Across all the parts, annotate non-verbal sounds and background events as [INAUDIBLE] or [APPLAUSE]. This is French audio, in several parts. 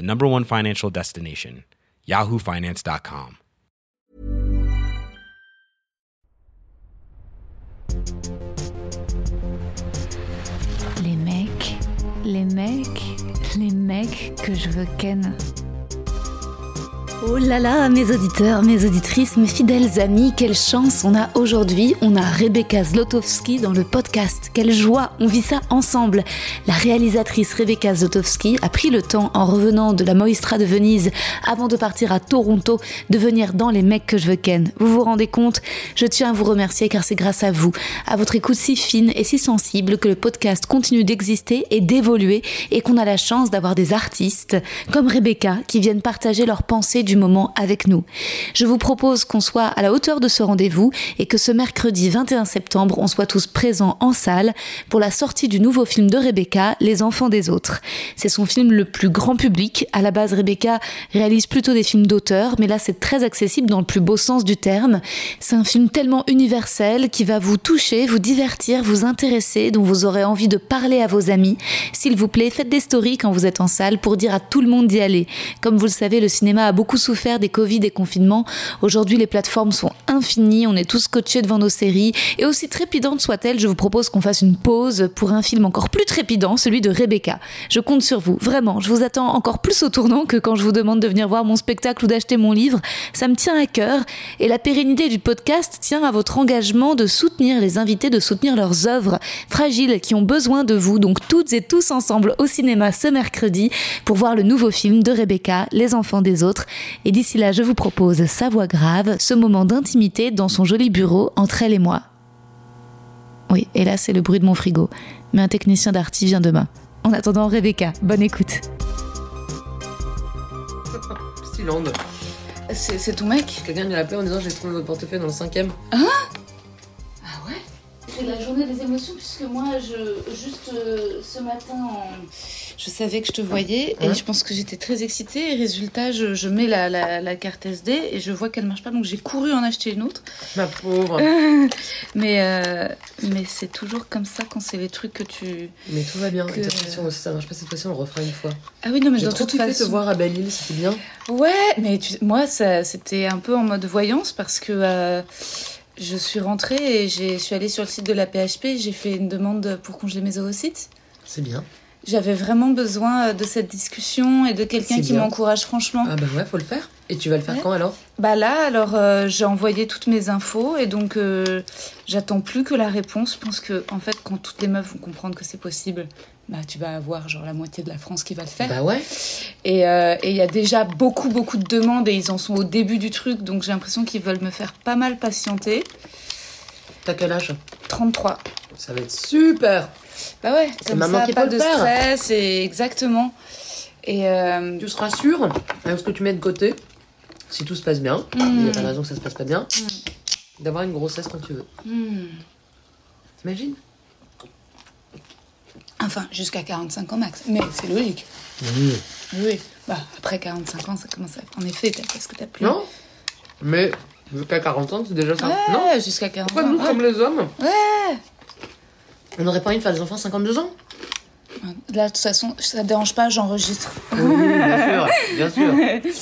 the number one financial destination, yahoofinance.com. Les mecs, les mecs, les mecs que je veux ken. Oh là là, mes auditeurs, mes auditrices, mes fidèles amis, quelle chance on a aujourd'hui. On a Rebecca Zlotowski dans le podcast. Quelle joie, on vit ça ensemble. La réalisatrice Rebecca Zlotowski a pris le temps, en revenant de la Moistra de Venise, avant de partir à Toronto, de venir dans Les mecs que je veux ken. Vous vous rendez compte? Je tiens à vous remercier car c'est grâce à vous, à votre écoute si fine et si sensible que le podcast continue d'exister et d'évoluer et qu'on a la chance d'avoir des artistes comme Rebecca qui viennent partager leurs pensées moment avec nous. Je vous propose qu'on soit à la hauteur de ce rendez-vous et que ce mercredi 21 septembre, on soit tous présents en salle pour la sortie du nouveau film de Rebecca, Les enfants des autres. C'est son film le plus grand public. À la base, Rebecca réalise plutôt des films d'auteur, mais là, c'est très accessible dans le plus beau sens du terme. C'est un film tellement universel qui va vous toucher, vous divertir, vous intéresser, dont vous aurez envie de parler à vos amis. S'il vous plaît, faites des stories quand vous êtes en salle pour dire à tout le monde d'y aller. Comme vous le savez, le cinéma a beaucoup souffert des Covid et confinements. Aujourd'hui, les plateformes sont infinies, on est tous scotchés devant nos séries. Et aussi trépidante soit-elle, je vous propose qu'on fasse une pause pour un film encore plus trépidant, celui de Rebecca. Je compte sur vous, vraiment. Je vous attends encore plus au tournant que quand je vous demande de venir voir mon spectacle ou d'acheter mon livre. Ça me tient à cœur. Et la pérennité du podcast tient à votre engagement de soutenir les invités, de soutenir leurs œuvres fragiles qui ont besoin de vous. Donc toutes et tous ensemble au cinéma ce mercredi pour voir le nouveau film de Rebecca, Les enfants des autres. Et d'ici là, je vous propose Sa voix grave, ce moment d'intimité dans son joli bureau entre elle et moi. Oui, et là, c'est le bruit de mon frigo. Mais un technicien d'arty vient demain. En attendant, Rebecca, bonne écoute. C'est ton mec? Quelqu'un vient l'appeler en disant j'ai trouvé votre portefeuille dans le cinquième. Ah ouais C'est la journée des émotions puisque moi, je, juste euh, ce matin, je savais que je te voyais et je pense que j'étais très excitée. Et résultat, je, je mets la, la- la carte SD et je vois qu'elle marche pas, donc j'ai couru en acheter une autre. Ma pauvre. [LAUGHS] mais euh, mais c'est toujours comme ça quand c'est les trucs que tu. Mais tout va bien. Que- si ça marche pas cette fois-ci, on le refera une fois. Ah oui, non, mais dans toute façon. te voir à Belle-Île, c'était bien. Ouais, mais tu- moi, ça, c'était un peu en mode voyance parce que euh, je suis rentrée et je suis allée sur le site de la PHP. J'ai fait une demande pour congeler mes oocytes. C'est bien. J'avais vraiment besoin euh, de cette discussion et de quelqu'un qui m'encourage franchement. Ah bah ouais, faut le faire. Et tu vas le faire Ouais. quand alors? Bah là, alors euh, j'ai envoyé toutes mes infos et donc euh, j'attends plus que la réponse. Je pense que en fait, quand toutes les meufs vont comprendre que c'est possible, bah tu vas avoir genre la moitié de la France qui va le faire. Bah ouais. Et euh, et il y a déjà beaucoup beaucoup de demandes et ils en sont au début du truc, donc j'ai l'impression qu'ils veulent me faire pas mal patienter. T'as quel âge? 33. Ça va être super. Bah ouais, C'est comme maintenant ça, qu'il pas le de faire. stress et exactement. Et euh, Tu seras sûr, avec ce que tu mets de côté, si tout se passe bien, il Mm. n'y a pas de raison que ça se passe pas bien, d'avoir une grossesse quand tu veux. hmm. T'imagines? Enfin jusqu'à 45 ans max, mais c'est logique. Oui. Oui, bah après 45 ans, ça commence à. En effet, t'as- parce que t'as plus. Non Mais jusqu'à 40 ans, c'est déjà ça. Ouais, Non jusqu'à 40 Pourquoi ans. nous, ouais. comme les hommes, Ouais. on n'aurait pas envie de faire des enfants à 52 ans Là, de toute façon, ça te dérange pas, j'enregistre. Oui, bien sûr, bien sûr. [LAUGHS]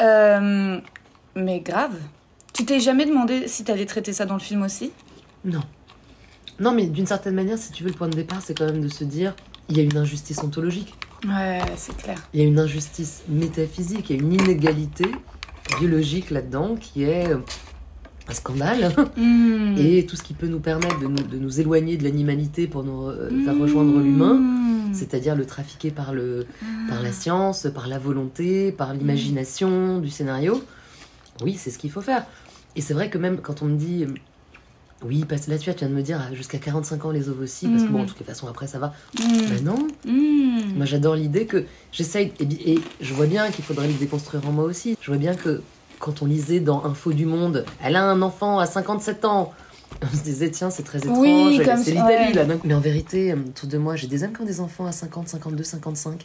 Euh, mais grave. Tu t'es jamais demandé si t'allais traiter ça dans le film aussi? Non. Non, mais d'une certaine manière, si tu veux, le point de départ, c'est quand même de se dire il y a une injustice ontologique, Ouais, c'est clair. il y a une injustice métaphysique, il y a une inégalité biologique là-dedans qui est un scandale. Mm. Et tout ce qui peut nous permettre de nous, de nous éloigner de l'animalité pour nous euh, faire rejoindre l'humain, Mm. c'est-à-dire le trafiquer par, le, par la science, par la volonté, par l'imagination du scénario. Oui, c'est ce qu'il faut faire. Et c'est vrai que même quand on me dit, oui, parce là tu viens de me dire ah, jusqu'à 45 ans les ovocytes, parce que bon, Mhm. de toutes les façons après ça va. Mm. Ben non, Mm. moi j'adore l'idée que j'essaye, et, et je vois bien qu'il faudrait le déconstruire en moi aussi. Je vois bien que quand on lisait dans Info du Monde, elle a un enfant à 57 ans. On se disait, tiens, c'est très étrange, Oui, comme c'est ça, l'Italie ouais. là. coup. Mais en vérité, euh, autour de moi, j'ai des amis qui ont des enfants à 50, 52, 55,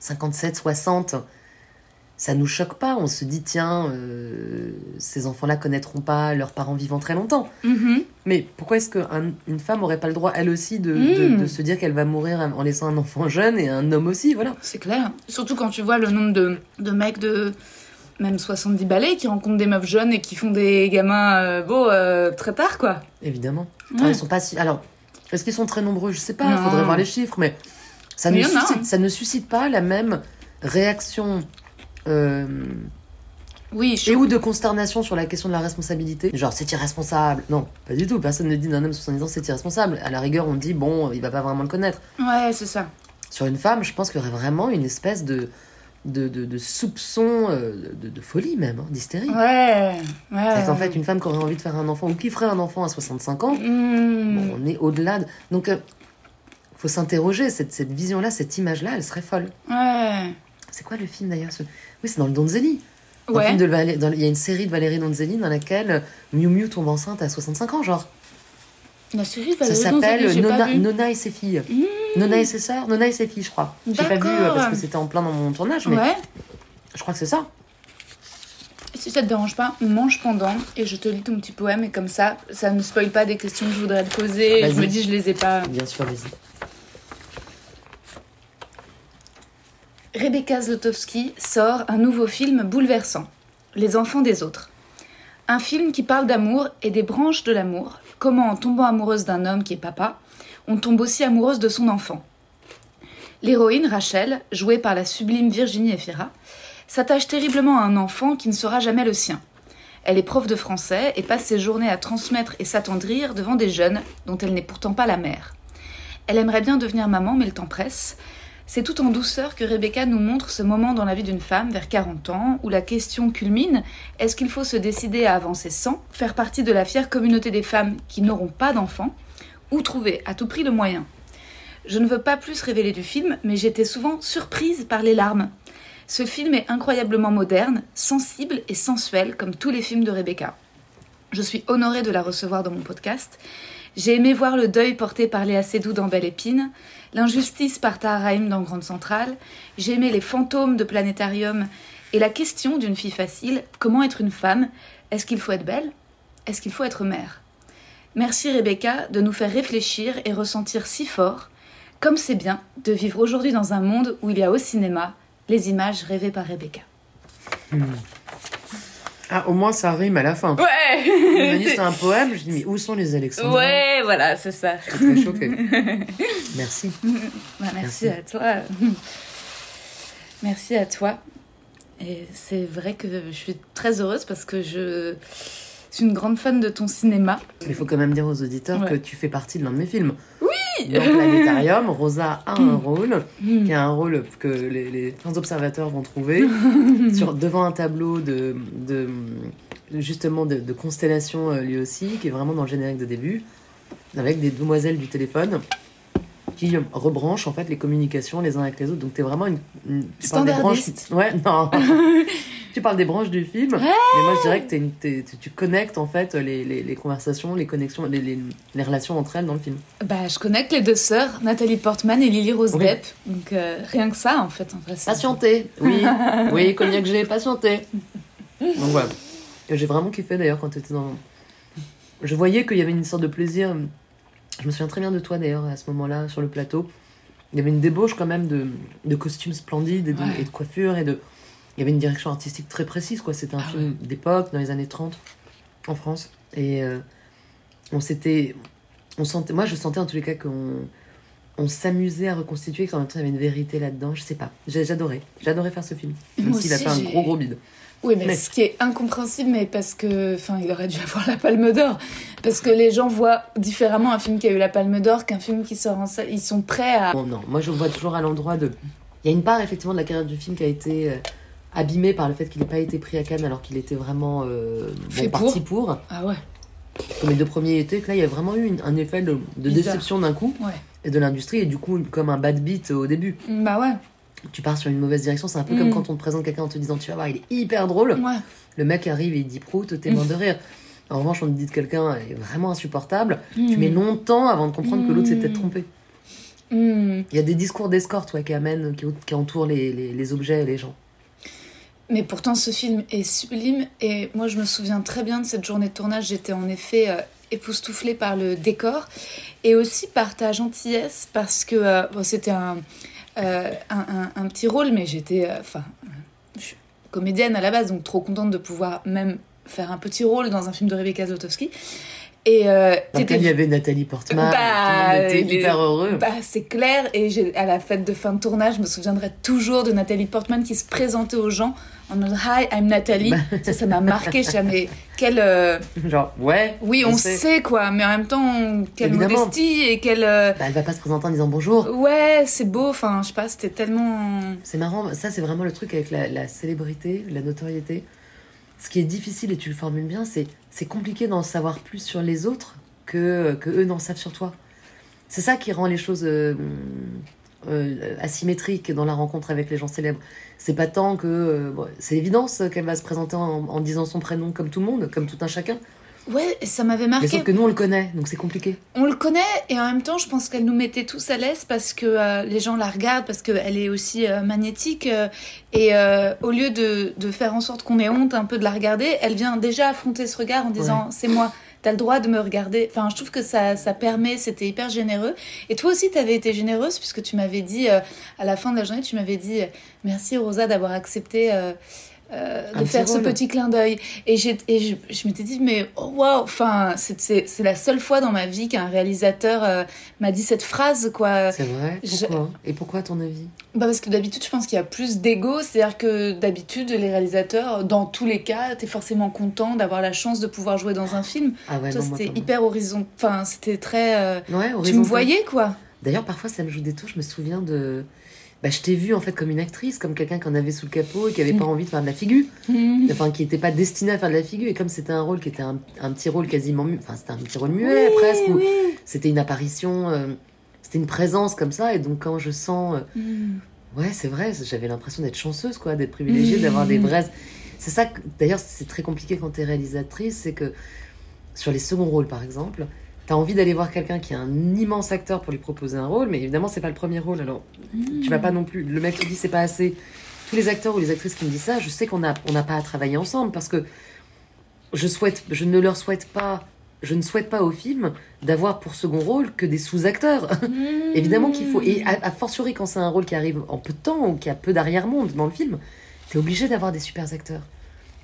57, 60. Ça nous choque pas. On se dit, tiens, euh, ces enfants-là connaîtront pas leurs parents vivant très longtemps. Mhm. Mais pourquoi est-ce qu'une femme aurait pas le droit, elle aussi, de, Mm. de- de se dire qu'elle va mourir en laissant un enfant jeune et un homme aussi Voilà. C'est clair. Surtout quand tu vois le nombre de, de mecs de même 70 balais qui rencontrent des meufs jeunes et qui font des gamins euh, beaux euh, très tard, quoi. Évidemment. Ouais. Ils sont pas si... Alors, est-ce qu'ils sont très nombreux? Je sais pas, il faudrait voir les chiffres, mais ça, Mais ne suscite, hein. ça ne suscite pas la même réaction euh, Oui, je et ou de consternation sur la question de la responsabilité. Genre, c'est irresponsable. Non, pas du tout. Personne ne dit d'un homme de 70 ans c'est irresponsable. À la rigueur, on dit, bon, il va pas vraiment le connaître. Ouais, c'est ça. Sur une femme, je pense qu'il y aurait vraiment une espèce de, de, de, de soupçon, euh, de, de folie même, hein, d'hystérie. Ouais. Ouais. Qu'en fait, une femme qui aurait envie de faire un enfant ou qui ferait un enfant à 65 ans, Mm. Bon, on est au-delà de... Donc, euh, faut s'interroger. Cette, cette vision-là, cette image-là, elle serait folle. Ouais. C'est quoi le film d'ailleurs ce... Oui, c'est dans le Donzelli. Dans le Ouais. film de Valé- dans- Il y a une série de Valérie Donzelli dans laquelle Miu Miu tombe enceinte à 65 ans, genre. La série Ça Valérie s'appelle j'ai pas Nona. Nona et ses filles. Mmh. Nona et ses sœurs Nona et ses filles, je crois. J'ai pas vu euh, parce que c'était en plein dans mon tournage, mais Ouais. je crois que c'est ça. Si ça te dérange pas, on mange pendant et je te lis ton petit poème et comme ça, ça ne spoil pas des questions que je voudrais te poser. Je me dis, je les ai pas. Bien sûr, vas-y. Rebecca Zlotowski sort un nouveau film bouleversant, Les enfants des autres. Un film qui parle d'amour et des branches de l'amour, comment en tombant amoureuse d'un homme qui est papa, on tombe aussi amoureuse de son enfant. L'héroïne, Rachel, jouée par la sublime Virginie Efira, s'attache terriblement à un enfant qui ne sera jamais le sien. Elle est prof de français et passe ses journées à transmettre et s'attendrir devant des jeunes dont elle n'est pourtant pas la mère. Elle aimerait bien devenir maman, mais le temps presse. C'est tout en douceur que Rebecca nous montre ce moment dans la vie d'une femme vers 40 ans où la question culmine est-ce qu'il faut se décider à avancer sans, faire partie de la fière communauté des femmes qui n'auront pas d'enfants, ou trouver à tout prix le moyen? Je ne veux pas plus révéler du film, mais j'étais souvent surprise par les larmes. Ce film est incroyablement moderne, sensible et sensuel comme tous les films de Rebecca. Je suis honorée de la recevoir dans mon podcast. J'ai aimé voir le deuil porté par Léa Seydoux dans Belle Épine, l'injustice par Tahar Rahim dans Grande Centrale, j'ai aimé les fantômes de Planétarium et la question d'une fille facile, comment être une femme? Est-ce qu'il faut être belle? Est-ce qu'il faut être mère? Merci Rebecca de nous faire réfléchir et ressentir si fort, comme c'est bien de vivre aujourd'hui dans un monde où il y a au cinéma les images rêvées par Rebecca. Ah, au moins, ça rime à la fin. Ouais Il m'a dit c'est un poème. Je dis, mais où sont les Alexandrins Ouais, voilà, c'est ça. Je suis très choquée. [LAUGHS] Merci. Bah, merci, Merci. à toi. Merci à toi. Et c'est vrai que je suis très heureuse parce que je suis une grande fan de ton cinéma. Mais il faut quand même dire aux auditeurs Ouais. que tu fais partie de l'un de mes films. Oui Dans Planétarium, Rosa a un rôle, qui a un rôle que les, les fins observateurs vont trouver, [LAUGHS] sur, devant un tableau de, de justement de, de constellation euh, lui aussi, qui est vraiment dans le générique de début, avec des demoiselles du téléphone qui rebranchent en fait les communications les uns avec les autres. Donc t'es vraiment une, une- parles des branches. Standardiste. Ouais, non. [LAUGHS] tu parles des branches du film, mais moi je dirais que une- tu- tu connectes en fait les, les, les conversations, les connexions, les, relations entre elles dans le film. Bah, je connecte les deux sœurs, Nathalie Portman et Lily Rose Oui. Depp. Donc, euh, rien que ça, en fait. En vrai, Patienter, oui, [LAUGHS] oui, cognac j'ai patienté. Donc voilà. J'ai vraiment kiffé d'ailleurs quand tu étais dans. Je voyais qu'il y avait une sorte de plaisir. Je me souviens très bien de toi d'ailleurs à ce moment-là sur le plateau. Il y avait une débauche quand même de, de costumes splendides et de, Ouais. et de coiffures et de. Il y avait une direction artistique très précise quoi. C'était un Ah film d'époque dans les années 30 en France et euh, on s'était, on sentait, moi je sentais en tous les cas qu'on on s'amusait à reconstituer, qu'en même temps il y avait une vérité là-dedans. Je sais pas, j'adorais, j'adorais faire ce film. Même s'il a fait un gros gros bide. Oui, mais, ce qui est incompréhensible, mais parce que, enfin, il aurait dû avoir la Palme d'Or, parce que les gens voient différemment un film qui a eu la Palme d'Or qu'un film qui sort en salle. Ils sont prêts à. Bon, non, moi je vois toujours à l'endroit de. Il y a une part effectivement de la carrière du film qui a été abîmée par le fait qu'il n'ait pas été pris à Cannes alors qu'il était vraiment euh, bon, parti pour. Ah ouais. Comme les deux premiers étaient, que là il y a vraiment eu un effet de, de déception d'un coup Ouais. et de l'industrie et du coup comme un bad beat au début. Bah ouais. Tu pars sur une mauvaise direction, c'est un peu Mm. comme quand on te présente quelqu'un en te disant tu vas voir il est hyper drôle. Ouais. Le mec arrive et il dit prout, t'es mort de rire. En revanche, on te dit que quelqu'un est vraiment insupportable. Tu Mm. mets longtemps avant de comprendre que l'autre s'est Mm. peut-être trompé. Hmm. Il y a des discours d'escorte ouais, qui amènent, qui, qui entourent les, les, les objets et les gens. Mais pourtant, ce film est sublime. Et moi, je me souviens très bien de cette journée de tournage. J'étais en effet euh, époustouflée par le décor et aussi par ta gentillesse parce que euh, c'était un, euh, un, un- un petit rôle, mais j'étais. Enfin, je suis comédienne à la base, donc trop contente de pouvoir même faire un petit rôle dans un film de Rebecca Zlotowski. Et euh, il y avait Nathalie Portman, Bah, tout le monde était hyper heureux. Bah, c'est clair. Et à la fête de fin de tournage, je me souviendrai toujours de Nathalie Portman qui se présentait aux gens en mode Hi, I'm Nathalie. Bah. [LAUGHS] Ça, ça m'a marqué. Je savais, mais quelle. euh, [LAUGHS] Genre, ouais. Oui, on sait quoi, mais en même temps, quelle Évidemment. modestie et quelle. euh, Bah, elle va pas se présenter en disant bonjour. Ouais, c'est beau. Enfin, je sais pas, c'était tellement. C'est marrant, ça c'est vraiment le truc avec la, la célébrité, la notoriété. Ce qui est difficile, et tu le formules bien, c'est c'est compliqué d'en savoir plus sur les autres que, que eux n'en savent sur toi. C'est ça qui rend les choses euh, euh, asymétriques dans la rencontre avec les gens célèbres. C'est pas tant que. euh, c'est évident qu'elle va se présenter en, en disant son prénom comme tout le monde, comme tout un chacun. Ouais, ça m'avait Mais marqué. sauf que nous on le connaît, donc c'est compliqué. On le connaît et en même temps, je pense qu'elle nous mettait tous à l'aise parce que euh, les gens la regardent, parce qu'elle est aussi euh, magnétique. euh, et au lieu de, de faire en sorte qu'on ait honte un peu de la regarder, elle vient déjà affronter ce regard en disant C'est moi, t'as le droit de me regarder. Enfin, je trouve que ça, ça permet, c'était hyper généreux. Et toi aussi, t'avais été généreuse puisque tu m'avais dit, à la fin de la journée, tu m'avais dit Merci Rosa d'avoir accepté. Euh, de faire ce petit clin d'œil. Et, j'ai- et je, je m'étais dit mais oh, waouh enfin c'est- c'est c'est la seule fois dans ma vie qu'un réalisateur euh, m'a dit cette phrase quoi. C'est vrai? Je- Et pourquoi à ton avis? Bah parce que d'habitude je pense qu'il y a plus d'ego. C'est à dire que d'habitude les réalisateurs dans tous les cas t'es forcément content d'avoir la chance de pouvoir jouer dans un film. Ah ouais, toi non, c'était moi. hyper horizon enfin c'était très euh, Ouais, tu me voyais quoi. D'ailleurs, parfois, ça me joue des tours. Je me souviens de. Bah, je t'ai vu en fait comme une actrice, comme quelqu'un qui en avait sous le capot et qui avait pas envie de faire de la figure. Enfin, qui n'était pas destiné à faire de la figure. Et comme c'était un rôle qui était un, un petit rôle quasiment. Enfin, c'était un petit rôle muet presque. oui. C'était une apparition. euh, C'était une présence comme ça. Et donc, quand je sens. euh, Mm. Ouais, c'est vrai, j'avais l'impression d'être chanceuse, quoi, d'être privilégiée, d'avoir des vraies. C'est ça, d'ailleurs, c'est très compliqué quand t'es réalisatrice, c'est que sur les seconds rôles, par exemple, t'as envie d'aller voir quelqu'un qui est un immense acteur pour lui proposer un rôle, mais évidemment, c'est pas le premier rôle, alors tu vas pas non plus. Le mec qui dit c'est pas assez. Tous les acteurs ou les actrices qui me disent ça, je sais qu'on n'a on pas à travailler ensemble parce que je, souhaite, je ne leur souhaite pas. Je ne souhaite pas au film d'avoir pour second rôle que des sous-acteurs. Évidemment qu'il faut, et à, à fortiori quand c'est un rôle qui arrive en peu de temps ou qui a peu d'arrière-monde dans le film, t'es obligé d'avoir des super acteurs.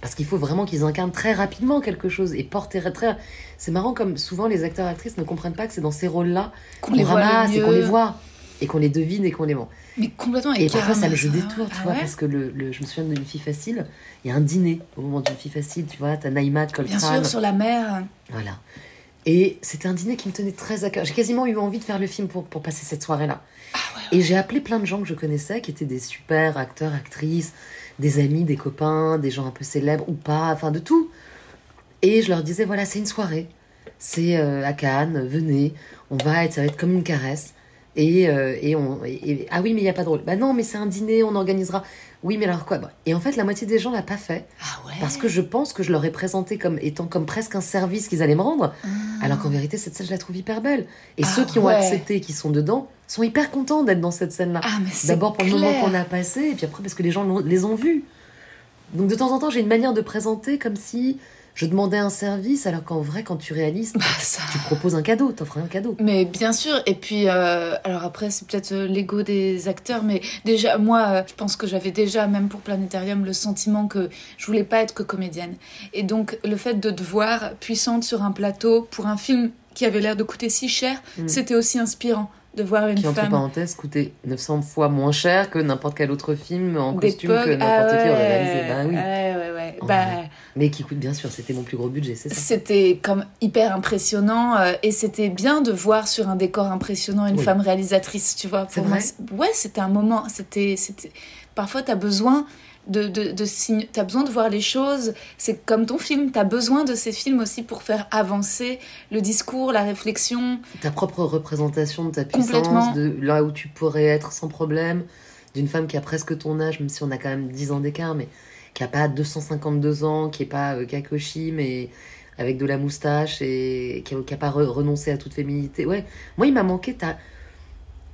Parce qu'il faut vraiment qu'ils incarnent très rapidement quelque chose et porter très. C'est marrant comme souvent les acteurs et actrices ne comprennent pas que c'est dans ces rôles-là qu'on les ramasse et qu'on les voit et qu'on les devine et qu'on les vend. mais complètement Et parfois ça me joue des tours, tu Ah vois, ouais parce que le, le- je me souviens d'une fille facile, il y a un dîner au moment d'une fille facile, tu vois, t'as Naïma de bien Coltrane. sûr sur la mer Voilà. Et c'était un dîner qui me tenait très à cœur. J'ai quasiment eu envie de faire le film pour, pour passer cette soirée-là. Et j'ai appelé plein de gens que je connaissais, qui étaient des super acteurs, actrices, des amis, des copains, des gens un peu célèbres ou pas, enfin de tout. Et je leur disais, voilà, c'est une soirée. C'est euh, à Cannes, venez, on va être, ça va être comme une caresse. Et, euh, et on. et- et- ah oui, mais il n'y a pas de rôle. Bah non, mais c'est un dîner, on organisera. Oui, mais alors quoi? Bah, Et en fait, la moitié des gens l'a pas fait. ah ouais Parce que je pense que je leur ai présenté comme étant comme presque un service qu'ils allaient me rendre, alors qu'en vérité, cette scène, je la trouve hyper belle. Et Ah ceux qui ont accepté, qui sont dedans, sont hyper contents d'être dans cette scène-là. ah D'abord pour le moment qu'on a passé, et puis après parce que les gens les ont vus. Donc de temps en temps, j'ai une manière de présenter comme si je demandais un service, alors qu'en vrai, quand tu réalises, Bah, ça tu proposes un cadeau, t'offres un cadeau. Mais bien sûr, et puis, euh, alors après, c'est peut-être euh, l'ego des acteurs, mais déjà, moi, euh, je pense que j'avais déjà, même pour Planétarium, le sentiment que je voulais pas être que comédienne. Et donc, le fait de te voir puissante sur un plateau pour un film qui avait l'air de coûter si cher, Mm. c'était aussi inspirant de voir une Qui, entre femme. parenthèses, coûtait 900 fois moins cher que n'importe quel autre film en costume que n'importe Ah qui aurait réalisé. Ben oui. ouais, ouais, ouais. bah, mais qui coûte bien sûr, c'était mon plus gros budget, c'est ça. C'était comme hyper impressionnant euh, et c'était bien de voir sur un décor impressionnant une femme réalisatrice, tu vois. Pour moi, ouais, c'était un moment, c'était, c'était. Parfois, t'as besoin de, de, de t'as besoin de voir les choses. C'est comme ton film, t'as besoin de ces films aussi pour faire avancer le discours, la réflexion. Ta propre représentation de ta puissance, de là où tu pourrais être sans problème, d'une femme qui a presque ton âge, même si on a quand même 10 ans d'écart, mais qui a pas 252 ans, qui est pas euh, Kakoshi, mais avec de la moustache et qui n'a pas renoncé à toute féminité. Ouais, moi il m'a manqué,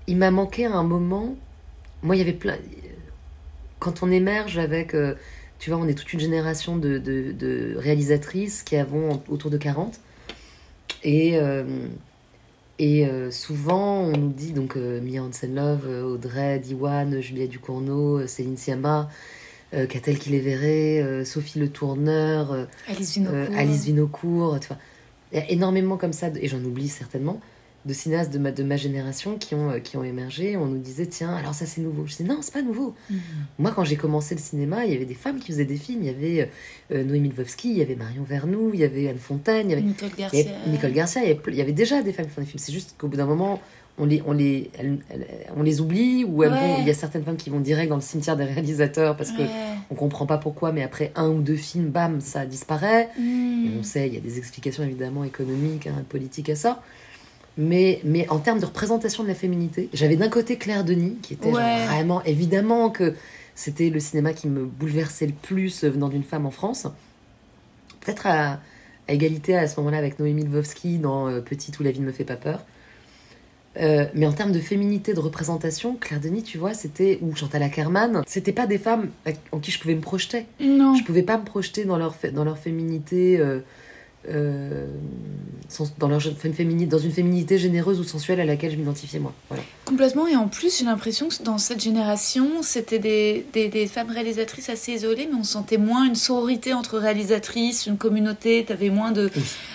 il m'a manqué à un moment. Moi il y avait plein. Quand on émerge avec, euh, tu vois, on est toute une génération de, de, réalisatrices qui avons autour de 40 et euh, et souvent, on nous dit, donc Mia Hansen-Love, Audrey Diwan, Juliette Ducournau, Céline Sciamma, euh, Catel qui les verrait, euh, Sophie Le Tourneur, euh, Alice Vinocourt. Alice Vinocourt tu vois. Il y a énormément comme ça, et j'en oublie certainement, de cinéastes de ma, de ma génération qui ont, qui ont émergé. On nous disait, tiens, alors ça c'est nouveau. Je disais, non, c'est pas nouveau. Mhm. Moi, quand j'ai commencé le cinéma, il y avait des femmes qui faisaient des films. Il y avait Noémie Lvovsky, il y avait Marion Vernou, il y avait Anne Fontaine, il y avait Nicole Garcia. Nicole Garcia. Il y, avait, il y avait déjà des femmes qui font des films. C'est juste qu'au bout d'un moment, on les, on les, on les oublie ou il y a certaines femmes qui vont direct dans le cimetière des réalisateurs parce que on comprend pas pourquoi, mais après un ou deux films, bam, ça disparaît. Hmm. on sait, il y a des explications évidemment économiques, hein, politiques à ça. Mais, mais en termes de représentation de la féminité, j'avais d'un côté Claire Denis, qui était vraiment, évidemment que c'était le cinéma qui me bouleversait le plus venant d'une femme en France. Peut-être à, égalité à ce moment-là avec Noémie Lvovsky dans euh, Petite où la vie ne me fait pas peur. Euh, mais en termes de féminité, de représentation, Claire Denis, tu vois, c'était ou Chantal Ackerman, c'était pas des femmes en qui je pouvais me projeter. Non. Je pouvais pas me projeter dans leur dans leur féminité. Euh, euh, dans, leur, féminité, dans une féminité généreuse ou sensuelle à laquelle je m'identifiais moi. Voilà. Complètement, et en plus j'ai l'impression que dans cette génération, c'était des, des, des, femmes réalisatrices assez isolées, mais on sentait moins une sororité entre réalisatrices, une communauté, tu avais moins de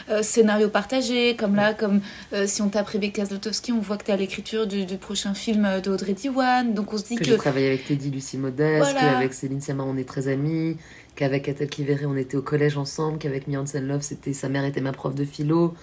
euh, scénarios partagés, comme là, comme euh, si on tape Rebecca Zlotowski, on voit que tu es à l'écriture du, du, prochain film d'Audrey Diwan, donc on se dit que... que... J'ai travaillé avec Teddy Lucie Modeste, avec Céline Sciamma on est très amis, qu'avec Atel Kiveré, on était au collège ensemble, qu'avec Miansen Love, c'était sa mère était ma prof de philo,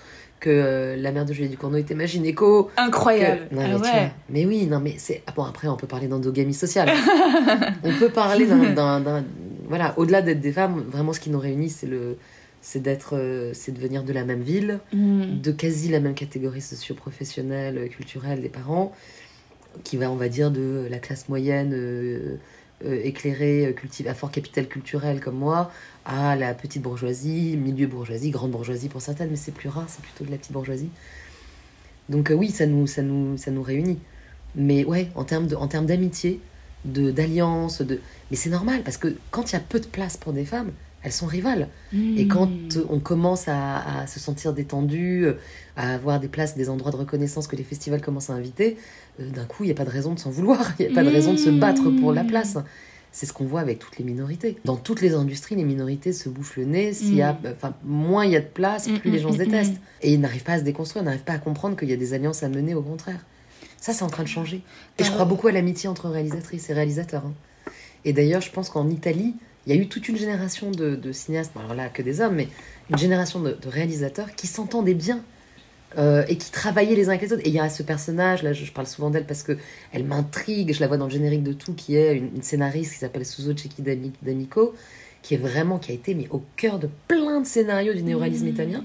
que euh, la mère de Julie Ducournau était ma gynéco. Incroyable. Ah mais, mais, oui, non mais c'est ah bon après on peut parler d'endogamie sociale. [LAUGHS] on peut parler d'un voilà, au-delà d'être des femmes, vraiment ce qui nous réunit c'est le c'est d'être euh, c'est de venir de la même ville, mm. de quasi la même catégorie socio-professionnelle, culturelle des parents qui va on va dire de la classe moyenne euh, euh, euh, à fort capital culturel comme moi, à la petite bourgeoisie, milieu bourgeoisie, grande bourgeoisie pour certaines, mais c'est plus rare, c'est plutôt de la petite bourgeoisie. Donc euh, oui, ça nous, ça, nous, ça nous réunit. Mais ouais, en termes d'amitié, de, d'alliance, mais c'est normal, parce que quand il y a peu de place pour des femmes, elles sont rivales. Et quand hmm. on commence à, se sentir détendu, à avoir des places, des endroits de reconnaissance que les festivals commencent à inviter, euh, d'un coup, il n'y a pas de raison de s'en vouloir. [LAUGHS] Il n'y a pas de raison de se battre pour la place. C'est ce qu'on voit avec toutes les minorités. Dans toutes les industries, les minorités se bouffent le nez. S'il y a, hmm. enfin, moins il y a de place, plus les gens se détestent. Et ils n'arrivent pas à se déconstruire, n'arrivent pas à comprendre qu'il y a des alliances à mener, au contraire. Ça, c'est en train de changer. Et je crois beaucoup à l'amitié entre réalisatrices et réalisateurs. Hein. Et d'ailleurs, je pense qu'en Italie, il y a eu toute une génération de, cinéastes, alors là que des hommes, mais une génération de, réalisateurs qui s'entendaient bien euh, et qui travaillaient les uns avec les autres. Et il y a ce personnage, là je, parle souvent d'elle parce que elle m'intrigue, je la vois dans le générique de tout, qui est une, scénariste qui s'appelle Suzo Cecchi D'Amico, qui est vraiment, qui a été mais au cœur de plein de scénarios du néoréalisme mmh. italien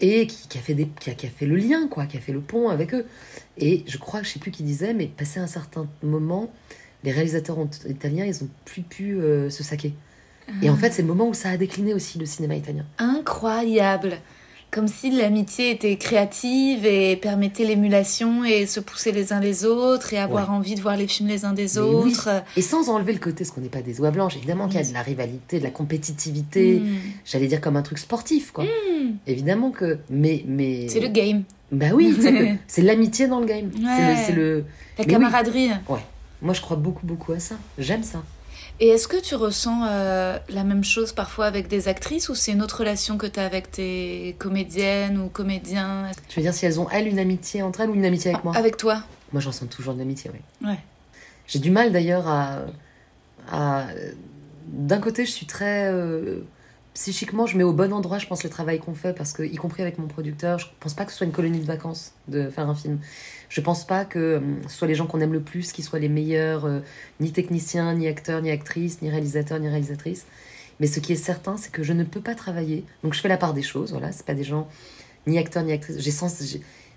et qui, a fait des, qui, a, qui, a, fait le lien, quoi, qui a fait le pont avec eux. Et je crois que je sais plus qui disait, mais passé un certain moment, les réalisateurs italiens, ils ont plus pu euh, se saquer. Et en ah. fait, c'est le moment où ça a décliné aussi le cinéma italien. Incroyable comme si l'amitié était créative et permettait l'émulation et se pousser les uns les autres et avoir envie de voir les films les uns des autres. Et sans enlever le côté, ce qu'on n'est pas des oies blanches, évidemment qu'il y a de la rivalité, de la compétitivité, mm. j'allais dire comme un truc sportif, quoi. Mm. Évidemment que. Mais. mais... C'est le game. Bah oui, c'est [LAUGHS] l'amitié dans le game. C'est le, La camaraderie. Ouais. Moi, je crois beaucoup, beaucoup à ça. J'aime ça. Et est-ce que tu ressens euh, la même chose parfois avec des actrices ou c'est une autre relation que tu as avec tes comédiennes ou comédiens? Tu veux dire si elles ont, elles, une amitié entre elles ou une amitié avec moi? Avec toi Moi, j'en sens toujours de l'amitié, oui. Ouais. J'ai du mal d'ailleurs à, à d'un côté, je suis très. euh, psychiquement, je mets au bon endroit, je pense, le travail qu'on fait, parce que, y compris avec mon producteur, je pense pas que ce soit une colonie de vacances de faire un film. Je pense pas que euh, ce soit les gens qu'on aime le plus qui soient les meilleurs, euh, ni techniciens, ni acteurs, ni actrices, ni réalisateurs, ni réalisatrices. Mais ce qui est certain, c'est que je ne peux pas travailler. Donc je fais la part des choses, voilà, c'est pas des gens ni acteurs, ni actrices.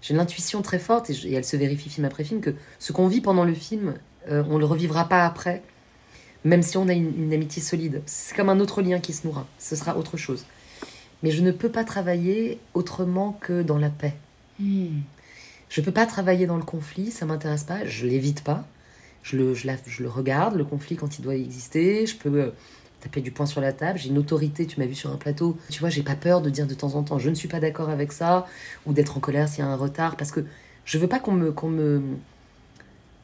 J'ai l'intuition très forte, et elle se vérifie film après film, que ce qu'on vit pendant le film, euh, on le revivra pas après, même si on a une, une amitié solide. C'est comme un autre lien qui se nourra. Ce sera autre chose. Mais je ne peux pas travailler autrement que dans la paix. Hmm. Je peux pas travailler dans le conflit, ça m'intéresse pas, je l'évite pas. Je le, je, la- je le regarde, le conflit quand il doit exister. Je peux euh, taper du poing sur la table. J'ai une autorité, tu m'as vu sur un plateau. Tu vois, j'ai pas peur de dire de temps en temps je ne suis pas d'accord avec ça ou d'être en colère s'il y a un retard parce que je veux pas qu'on me, qu'on me.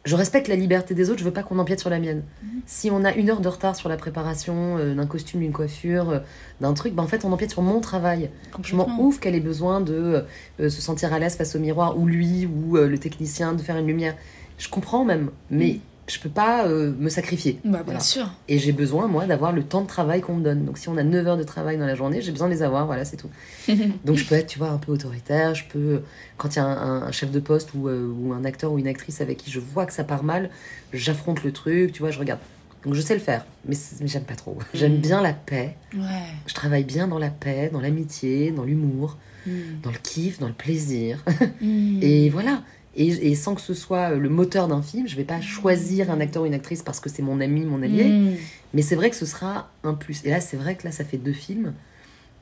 Je respecte la liberté des autres, je veux pas qu'on empiète sur la mienne. Si on a une heure de retard sur la préparation euh, d'un costume, d'une coiffure, euh, d'un truc, ben en fait on empiète sur mon travail. Je m'en ouf qu'elle ait besoin de euh, se sentir à l'aise face au miroir, ou lui, ou le technicien, de faire une lumière. Je comprends même, mais je peux pas euh, me sacrifier. Bah, bien Voilà. sûr. Et j'ai besoin, moi, d'avoir le temps de travail qu'on me donne. Donc si on a 9 heures de travail dans la journée, j'ai besoin de les avoir, voilà, c'est tout. [LAUGHS] Donc je peux être, tu vois, un peu autoritaire, je peux, quand il y a un, un chef de poste ou, euh, ou un acteur ou une actrice avec qui je vois que ça part mal, j'affronte le truc, tu vois, je regarde. Donc je sais le faire, mais, j'aime pas trop. J'aime bien la paix, Ouais. je travaille bien dans la paix, dans l'amitié, dans l'humour, Hmm. dans le kiff, dans le plaisir. Hmm. [LAUGHS] Et voilà. Et, et sans que ce soit le moteur d'un film, je vais pas choisir un acteur ou une actrice parce que c'est mon ami, mon allié. Hmm. Mais c'est vrai que ce sera un plus. Et là, c'est vrai que là, ça fait deux films.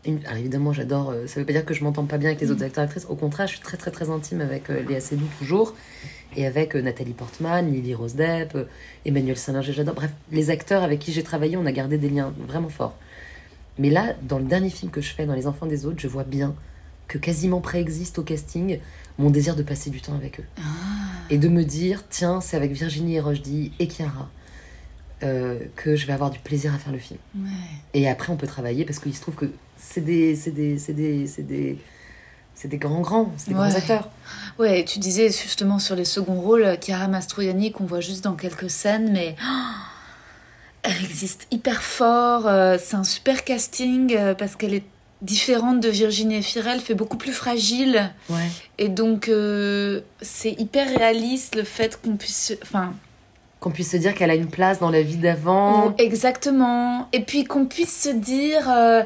Une- Alors évidemment, j'adore. euh, ça veut pas dire que je m'entends pas bien avec les autres acteurs et actrices. Au contraire, je suis très très très intime avec euh, Léa Seydoux toujours. Et avec euh, Nathalie Portman, Lily Rose Depp, euh, Emmanuel Salinger, j'adore. Bref, les acteurs avec qui j'ai travaillé, on a gardé des liens vraiment forts. Mais là, dans le dernier film que je fais, dans Les Enfants des Autres, je vois bien que quasiment préexiste au casting mon désir de passer du temps avec eux. Et de me dire, tiens, c'est avec Virginie Rochdy et Chiara euh, que je vais avoir du plaisir à faire le film. Ouais. Et après, on peut travailler parce qu'il se trouve que c'est des, c'est des, c'est des, c'est des, c'est des grands grands, c'est des grands acteurs. Ouais, et tu disais justement sur les seconds rôles, Chiara Mastroianni qu'on voit juste dans quelques scènes, mais oh, elle existe hyper fort. euh, c'est un super casting euh, parce qu'elle est différente de Virginie Efira, elle fait beaucoup plus fragile. Ouais. Et donc, euh, c'est hyper réaliste le fait qu'on puisse. Enfin, Qu'on puisse se dire qu'elle a une place dans la vie d'avant. Exactement. Et puis qu'on puisse se dire, euh,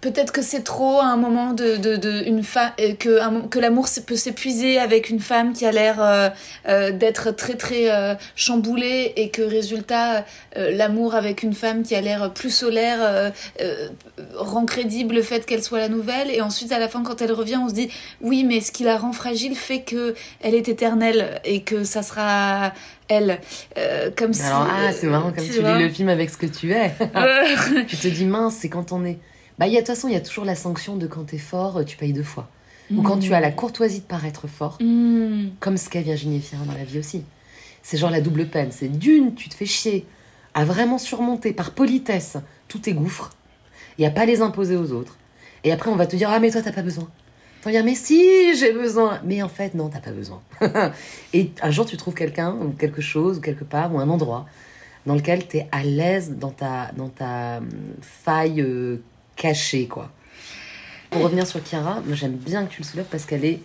peut-être que c'est trop à un moment de, de, de une femme, que, un mo- que l'amour peut s'épuiser avec une femme qui a l'air euh, euh, d'être très très euh, chamboulée et que résultat, euh, l'amour avec une femme qui a l'air plus solaire euh, euh, rend crédible le fait qu'elle soit la nouvelle. Et ensuite, à la fin, quand elle revient, on se dit, oui, mais ce qui la rend fragile fait que elle est éternelle et que ça sera elle. Euh, comme si. Alors, ah, c'est marrant comme tu lis le film avec ce que tu es. Euh, [LAUGHS] tu te dis, mince, c'est quand on est. Bah, il y a, de toute façon, il y a toujours la sanction de quand t'es fort, tu payes deux fois. Ou quand tu as la courtoisie de paraître fort, Mm. comme ce qu'a Virginie Fira dans la vie aussi. C'est genre la double peine. C'est d'une, tu te fais chier à vraiment surmonter par politesse tous tes gouffres et à pas les imposer aux autres. Et après, on va te dire Ah, mais toi, t'as pas besoin. T'en dire Mais si, j'ai besoin. Mais en fait, non, t'as pas besoin. [LAUGHS] et un jour, tu trouves quelqu'un ou quelque chose, ou quelque part, ou un endroit dans lequel t'es à l'aise dans ta, dans ta hum, faille euh, cachée, quoi. Pour revenir sur Chiara, moi j'aime bien que tu le soulèves parce qu'elle est.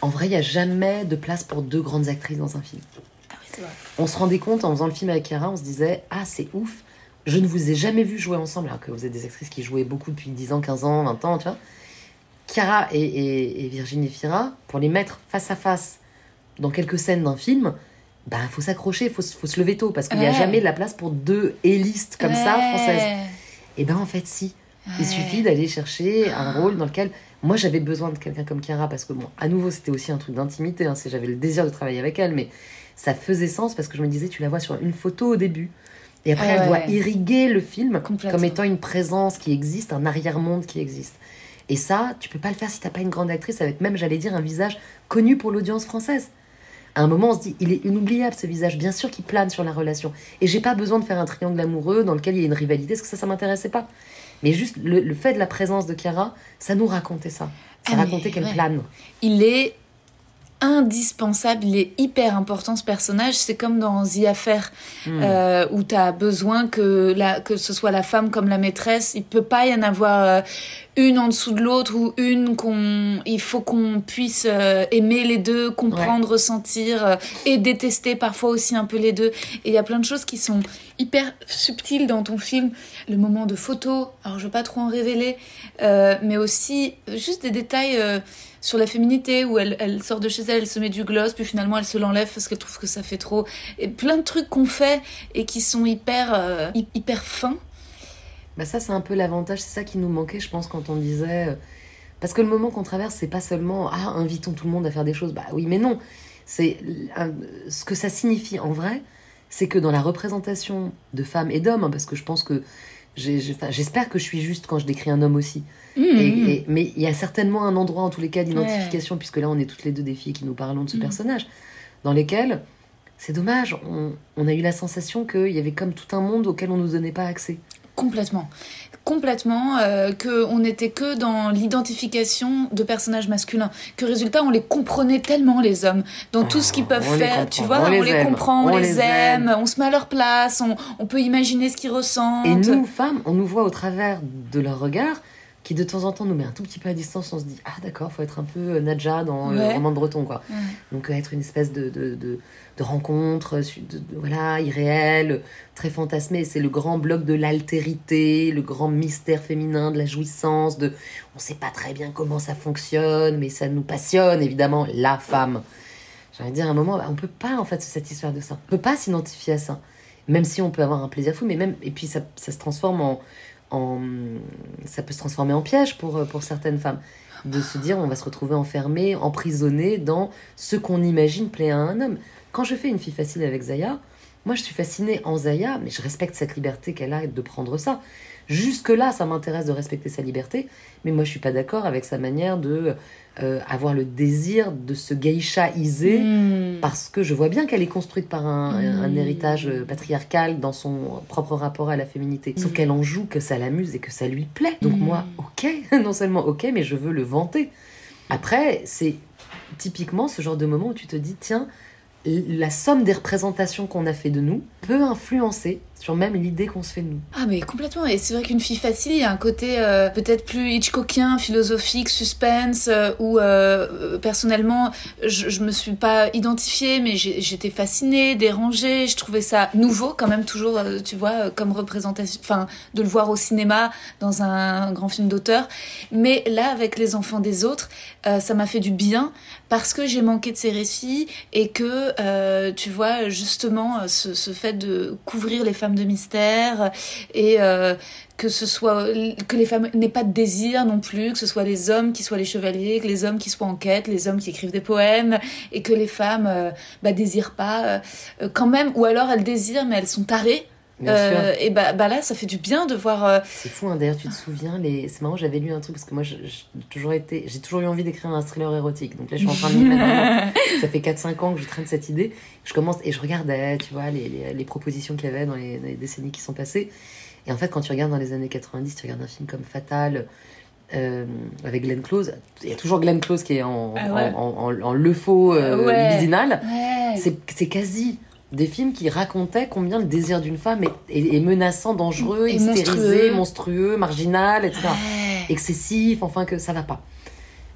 En vrai, il n'y a jamais de place pour deux grandes actrices dans un film. Ah oui, c'est vrai. On se rendait compte en faisant le film avec Chiara, on se disait Ah, c'est ouf, je ne vous ai jamais vu jouer ensemble, alors que vous êtes des actrices qui jouaient beaucoup depuis 10 ans, 15 ans, 20 ans, tu vois. Chiara et, et, et Virginie Fira, pour les mettre face à face dans quelques scènes d'un film, bah faut s'accrocher, faut, faut se lever tôt, parce qu'il n'y a jamais de la place pour deux élistes comme ça, françaises. Et ben en fait, si. Il suffit d'aller chercher un rôle dans lequel moi j'avais besoin de quelqu'un comme Chiara parce que bon, à nouveau c'était aussi un truc d'intimité, hein, j'avais le désir de travailler avec elle, mais ça faisait sens parce que je me disais tu la vois sur une photo au début et après Ah elle doit irriguer le film comme étant une présence qui existe, un arrière-monde qui existe. Et ça, tu peux pas le faire si t'as pas une grande actrice avec même j'allais dire un visage connu pour l'audience française. À un moment, on se dit, il est inoubliable ce visage, bien sûr qu'il plane sur la relation. Et j'ai pas besoin de faire un triangle amoureux dans lequel il y a une rivalité, parce que ça, ça m'intéressait pas. Mais juste le, le fait de la présence de Chiara, ça nous racontait ça. Ça Ah, racontait qu'elle ouais. plane. Il est indispensable, il est hyper important ce personnage. C'est comme dans The Affair, hmm. euh, où tu as besoin que, la, que ce soit la femme comme la maîtresse. Il peut pas y en avoir euh, une en dessous de l'autre ou une qu'on. Il faut qu'on puisse euh, aimer les deux, comprendre, ressentir et détester parfois aussi un peu les deux. Et il y a plein de choses qui sont hyper subtiles dans ton film. Le moment de photo, alors je veux pas trop en révéler, mais aussi juste des détails sur la féminité où elle, elle, sort de chez elle, elle se met du gloss, puis finalement elle se l'enlève parce qu'elle trouve que ça fait trop. Et plein de trucs qu'on fait et qui sont hyper, euh, hyper fins. Bah ça c'est un peu l'avantage, c'est ça qui nous manquait je pense quand on disait... Euh, parce que le moment qu'on traverse c'est pas seulement ah invitons tout le monde à faire des choses, bah oui mais non. C'est ce que ça signifie en vrai, c'est que dans la représentation de femmes et d'hommes, hein, parce que je pense que j'espère que je suis juste quand je décris un homme aussi. Mmh, mmh. mais il y a certainement un endroit, en tous les cas, d'identification, puisque là, on est toutes les deux des filles qui nous parlons de ce mmh. personnage, dans lesquels, c'est dommage, on, on, a eu la sensation qu'il y avait comme tout un monde auquel on ne nous donnait pas accès. Complètement complètement euh, que on n'était que dans l'identification de personnages masculins. Que résultat on les comprenait tellement les hommes dans tout ce qu'ils peuvent faire tu vois on, les, comprend on, les, aime. on se met à leur place on, on peut imaginer ce qu'ils ressentent. Et nous femmes on nous voit au travers de leur regard qui de temps en temps nous met un tout petit peu à distance, on se dit ah d'accord, faut être un peu euh, Nadja dans le roman de Breton quoi. Donc euh, être une espèce de, de, de, de rencontre, de, voilà, irréelle, très fantasmée. C'est le grand bloc de l'altérité, le grand mystère féminin, de la jouissance, de on sait pas très bien comment ça fonctionne, mais ça nous passionne évidemment la femme. J'allais dire à un moment, on peut pas en fait se satisfaire de ça. On peut pas s'identifier à ça. Même si on peut avoir un plaisir fou, mais même et puis ça, ça se transforme en ça peut se transformer en piège pour, pour certaines femmes. De se dire, on va se retrouver enfermé, emprisonné dans ce qu'on imagine plaît à un homme. Quand je fais une fille facile avec Zaya, moi je suis fascinée en Zaya, mais je respecte cette liberté qu'elle a de prendre ça. Jusque-là, ça m'intéresse de respecter sa liberté, mais moi je suis pas d'accord avec sa manière de euh, avoir le désir de se geishaïser hmm. parce que je vois bien qu'elle est construite par un, hmm. héritage euh, patriarcal dans son propre rapport à la féminité. Sauf hmm. qu'elle en joue, que ça l'amuse et que ça lui plaît. Donc moi, ok, [LAUGHS] non seulement ok, mais je veux le vanter. Après, c'est typiquement ce genre de moment où tu te dis, tiens, la somme des représentations qu'on a fait de nous peut influencer sur même l'idée qu'on se fait de nous. Ah mais complètement, et c'est vrai qu'une fille facile, il y a un côté euh, peut-être plus Hitchcockien, philosophique, suspense, euh, où euh, personnellement, je, je me suis pas identifiée, mais j'étais fascinée, dérangée, je trouvais ça nouveau quand même toujours, tu vois, comme représentation, enfin, de le voir au cinéma, dans un, grand film d'auteur. Mais là, avec Les Enfants des Autres, ça m'a fait du bien, parce que j'ai manqué de ces récits, et que, tu vois, justement, ce fait de couvrir les femmes de mystère et euh, que ce soit que les femmes n'aient pas de désir non plus, que ce soit les hommes qui soient les chevaliers, que les hommes qui soient en quête, les hommes qui écrivent des poèmes et que les femmes euh, bah, désirent pas euh, quand même. Ou alors elles désirent mais elles sont tarées euh, et bah, bah, là, ça fait du bien de voir. Euh, c'est fou, hein, d'ailleurs, tu te souviens, les... c'est marrant, j'avais lu un truc parce que moi, j'ai toujours, été... toujours eu envie d'écrire un thriller érotique. Donc là, je suis en train de m'y mettre. [LAUGHS] ça fait 4-5 ans que je traîne cette idée. Je commence et je regardais, tu vois, les, les, les propositions qu'il y avait dans les, décennies qui sont passées. Et en fait, quand tu regardes dans les années 90, tu regardes un film comme Fatal. Euh, avec Glenn Close, il y a toujours Glenn Close qui est en, ah en, en, le faux euh, ouais. C'est quasi des films qui racontaient combien le désir d'une femme est, menaçant, dangereux, hystérisé, monstrueux. marginal, etc. Excessif, enfin que ça va pas.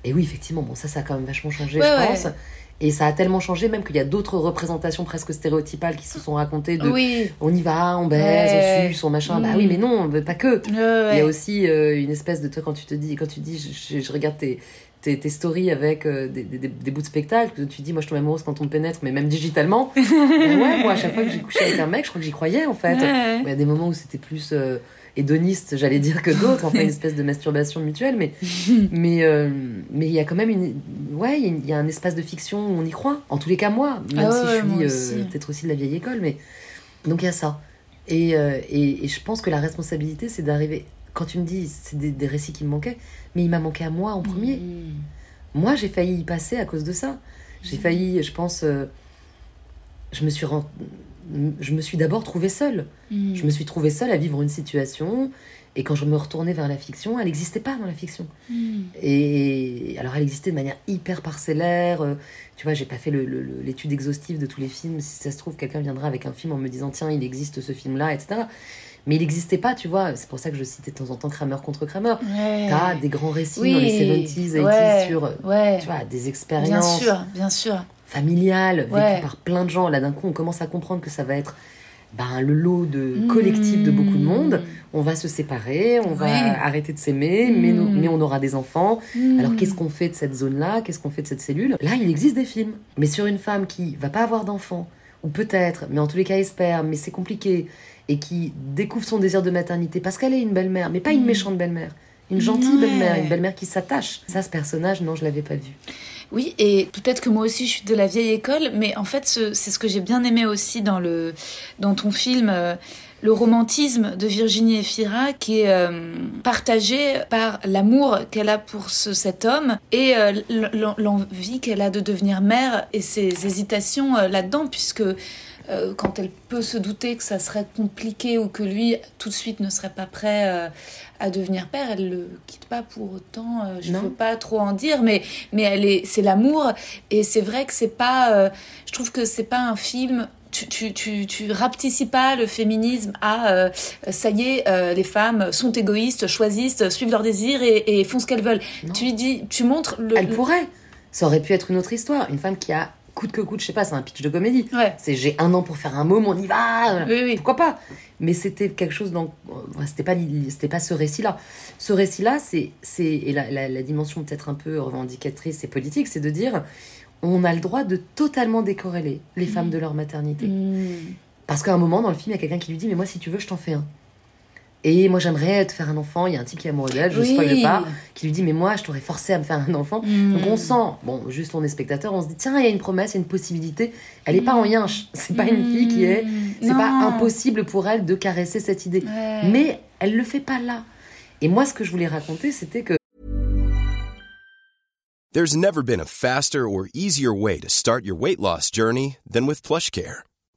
Et oui, effectivement, bon, ça, ça a quand même vachement changé, je pense. Et ça a tellement changé même qu'il y a d'autres représentations presque stéréotypales qui se sont racontées de on y va, on baise, on suce, on machin. Bah oui, mm. mais non, pas que. Il y a aussi euh, une espèce de toi quand tu te dis, quand tu dis, je, je regarde tes, tes, tes stories avec euh, des, des, des, bouts de spectacle, tu dis, moi je tombe amoureuse quand on pénètre, mais même digitalement. [LAUGHS] ouais, moi à chaque fois que j'ai couché avec un mec, je crois que j'y croyais en fait. Il y a des moments où c'était plus euh, hédoniste, j'allais dire, que d'autres, enfin une espèce de masturbation mutuelle, mais [LAUGHS] mais euh, mais il y a quand même une, ouais, il y, a un espace de fiction où on y croit. En tous les cas, moi, même ah si je suis peut-être aussi de la vieille école, mais donc il y a ça. Et, et, et je pense que la responsabilité, c'est d'arriver quand tu me dis c'est des, récits qui me manquaient, mais il m'a manqué à moi en premier. Mm. Moi, j'ai failli y passer à cause de ça. J'ai mm. failli, je pense, euh, je me suis je me suis d'abord trouvée seule. Mm. Je me suis trouvée seule à vivre une situation Et quand je me retournais vers la fiction, elle n'existait pas dans la fiction. Et alors, elle existait de manière hyper parcellaire. euh, Tu vois, j'ai pas fait l'étude exhaustive de tous les films. Si ça se trouve, quelqu'un viendra avec un film en me disant tiens, il existe ce film-là, etc. Mais il n'existait pas, tu vois. C'est pour ça que je citais de temps en temps Kramer contre Kramer. Ouais. T'as des grands récits Oui. dans les 70s, 80s Ouais. sur Ouais. tu vois, des Bien expériences sûr, bien sûr. familiales vécues par plein de gens. Là, d'un coup, on commence à comprendre que ça va être ben, le lot de collectif de beaucoup de monde. On va se séparer, on va arrêter de s'aimer, mais, nous- Mm. mais on aura des enfants. Hmm. Alors qu'est-ce qu'on fait de cette zone-là? Qu'est-ce qu'on fait de cette cellule? Là, il existe des films. Mais sur une femme qui va pas avoir d'enfants, ou peut-être, mais en tous les cas espère, mais c'est compliqué, et qui découvre son désir de maternité parce qu'elle est une belle-mère, mais pas une Mm. méchante belle-mère. Une gentille Ouais. belle-mère, une belle-mère qui s'attache. Ça, ce personnage, non, je l'avais pas vu. Oui, et peut-être que moi aussi je suis de la vieille école, mais en fait ce- c'est ce que j'ai bien aimé aussi dans, le, dans ton film, euh, le romantisme de Virginie Efira, qui est euh, partagé par l'amour qu'elle a pour ce, cet homme et euh, l'envie qu'elle a de devenir mère et ses hésitations euh, là-dedans, puisque euh, quand elle peut se douter que ça serait compliqué ou que lui tout de suite ne serait pas prêt euh, à devenir père, elle le quitte pas pour autant. euh, je Non. veux pas trop en dire, mais mais elle est, c'est l'amour et c'est vrai que c'est pas. je trouve que c'est pas un film. Tu, tu, tu, tu pas le féminisme à euh, ça y est, euh, les femmes sont égoïstes, choisissent, suivent leurs désirs et, et font ce qu'elles veulent. Non. Tu lui dis, tu montres le. Elle le- pourrait. Ça aurait pu être une autre histoire. Une femme qui a coûte que coûte, je sais pas, c'est un pitch de comédie. Ouais. C'est j'ai un an pour faire un môme, on y va. Oui, oui. Pourquoi pas Mais c'était quelque chose dans. C'était pas, c'était pas ce récit-là. Ce récit-là, c'est, c'est et la, la- la dimension peut-être un peu revendicatrice et politique, c'est de dire on a le droit de totalement décorréler les femmes de leur maternité. Mm. Parce qu'à un moment dans le film, il y a quelqu'un qui lui dit mais moi si tu veux, je t'en fais un. Et moi j'aimerais te faire un enfant. Il y a un type qui est amoureux d'elle, je Oui. spoil pas, qui lui dit mais moi je t'aurais forcé à me faire un enfant. Mm. Donc on sent, bon, juste on est spectateur, on se dit tiens, il y a une promesse, il y a une possibilité. Elle est pas en yinche. C'est pas une fille qui est. C'est pas impossible pour elle de caresser cette idée. Ouais. Mais elle le fait pas là. Et moi, ce que je voulais raconter, c'était que There's never been a faster or easier way to start your weight loss journey than with PlushCare.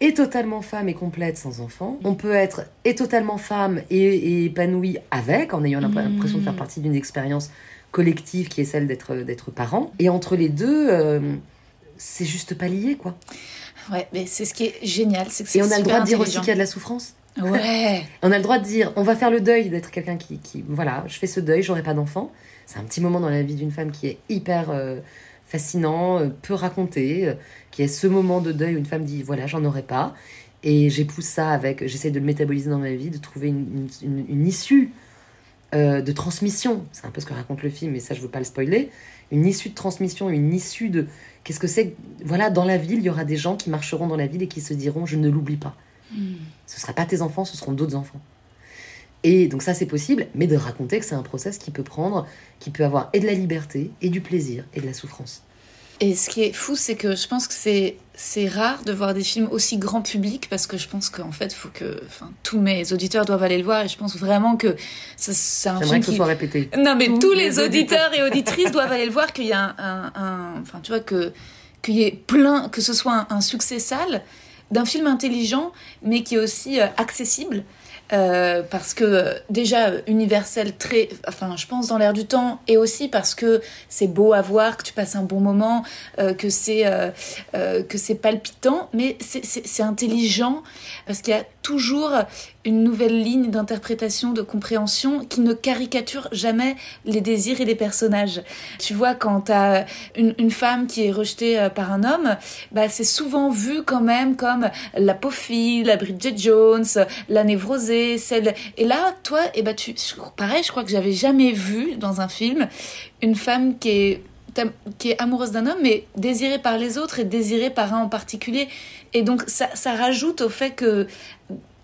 et totalement femme et complète sans enfant. On peut être et totalement femme et, et épanouie avec, en ayant l'impr- l'impression de faire partie d'une expérience collective qui est celle d'être d'être parent. Et entre les deux, euh, c'est juste pas lié, quoi. Ouais, mais c'est ce qui est génial, c'est que c'est Et on a le droit de dire aussi qu'il y a de la souffrance. Ouais. [LAUGHS] On a le droit de dire, on va faire le deuil d'être quelqu'un qui, qui, voilà, je fais ce deuil, j'aurai pas d'enfant. C'est un petit moment dans la vie d'une femme qui est hyper euh, fascinant, euh, peu raconté, euh, qui est ce moment de deuil où une femme dit, voilà, j'en aurai pas. Et j'épouse ça avec, j'essaie de le métaboliser dans ma vie, de trouver une, une- une- une issue euh, de transmission. C'est un peu ce que raconte le film, mais ça, je veux pas le spoiler. Une issue de transmission, une issue de. Qu'est-ce que c'est Voilà, dans la ville, il y aura des gens qui marcheront dans la ville et qui se diront, je ne l'oublie pas. Ce ne sera pas tes enfants, ce seront d'autres enfants. Et donc ça c'est possible, mais de raconter que c'est un process qui peut prendre, qui peut avoir et de la liberté, et du plaisir, et de la souffrance. Et ce qui est fou, c'est que je pense que c'est c'est rare de voir des films aussi grand public parce que je pense qu'en fait, faut que, enfin, tous mes auditeurs doivent aller le voir et je pense vraiment que ça- c'est un J'aimerais film que ce soit répété. Non, mais Tous tous les les auditeurs et auditrices doivent aller le voir, qu'il y a un, un- un- enfin, tu vois que qu'il y ait plein, que ce soit un, un succès sale d'un film intelligent, mais qui est aussi euh, accessible. Euh, parce que déjà universel très enfin je pense dans l'air du temps et aussi parce que c'est beau à voir que tu passes un bon moment euh, que c'est euh, euh, que c'est palpitant mais c'est intelligent parce qu'il y a toujours une nouvelle ligne d'interprétation de compréhension qui ne caricature jamais les désirs et les personnages tu vois quand t'as une, une femme qui est rejetée euh, par un homme bah c'est souvent vu quand même comme la pauvre la Bridget Jones la névrosée, celle. Et là, toi, et ben tu, je- pareil, je crois que j'avais jamais vu dans un film une femme qui est qui est amoureuse d'un homme, mais désirée par les autres et désirée par un en particulier. Et donc, ça, ça rajoute au fait que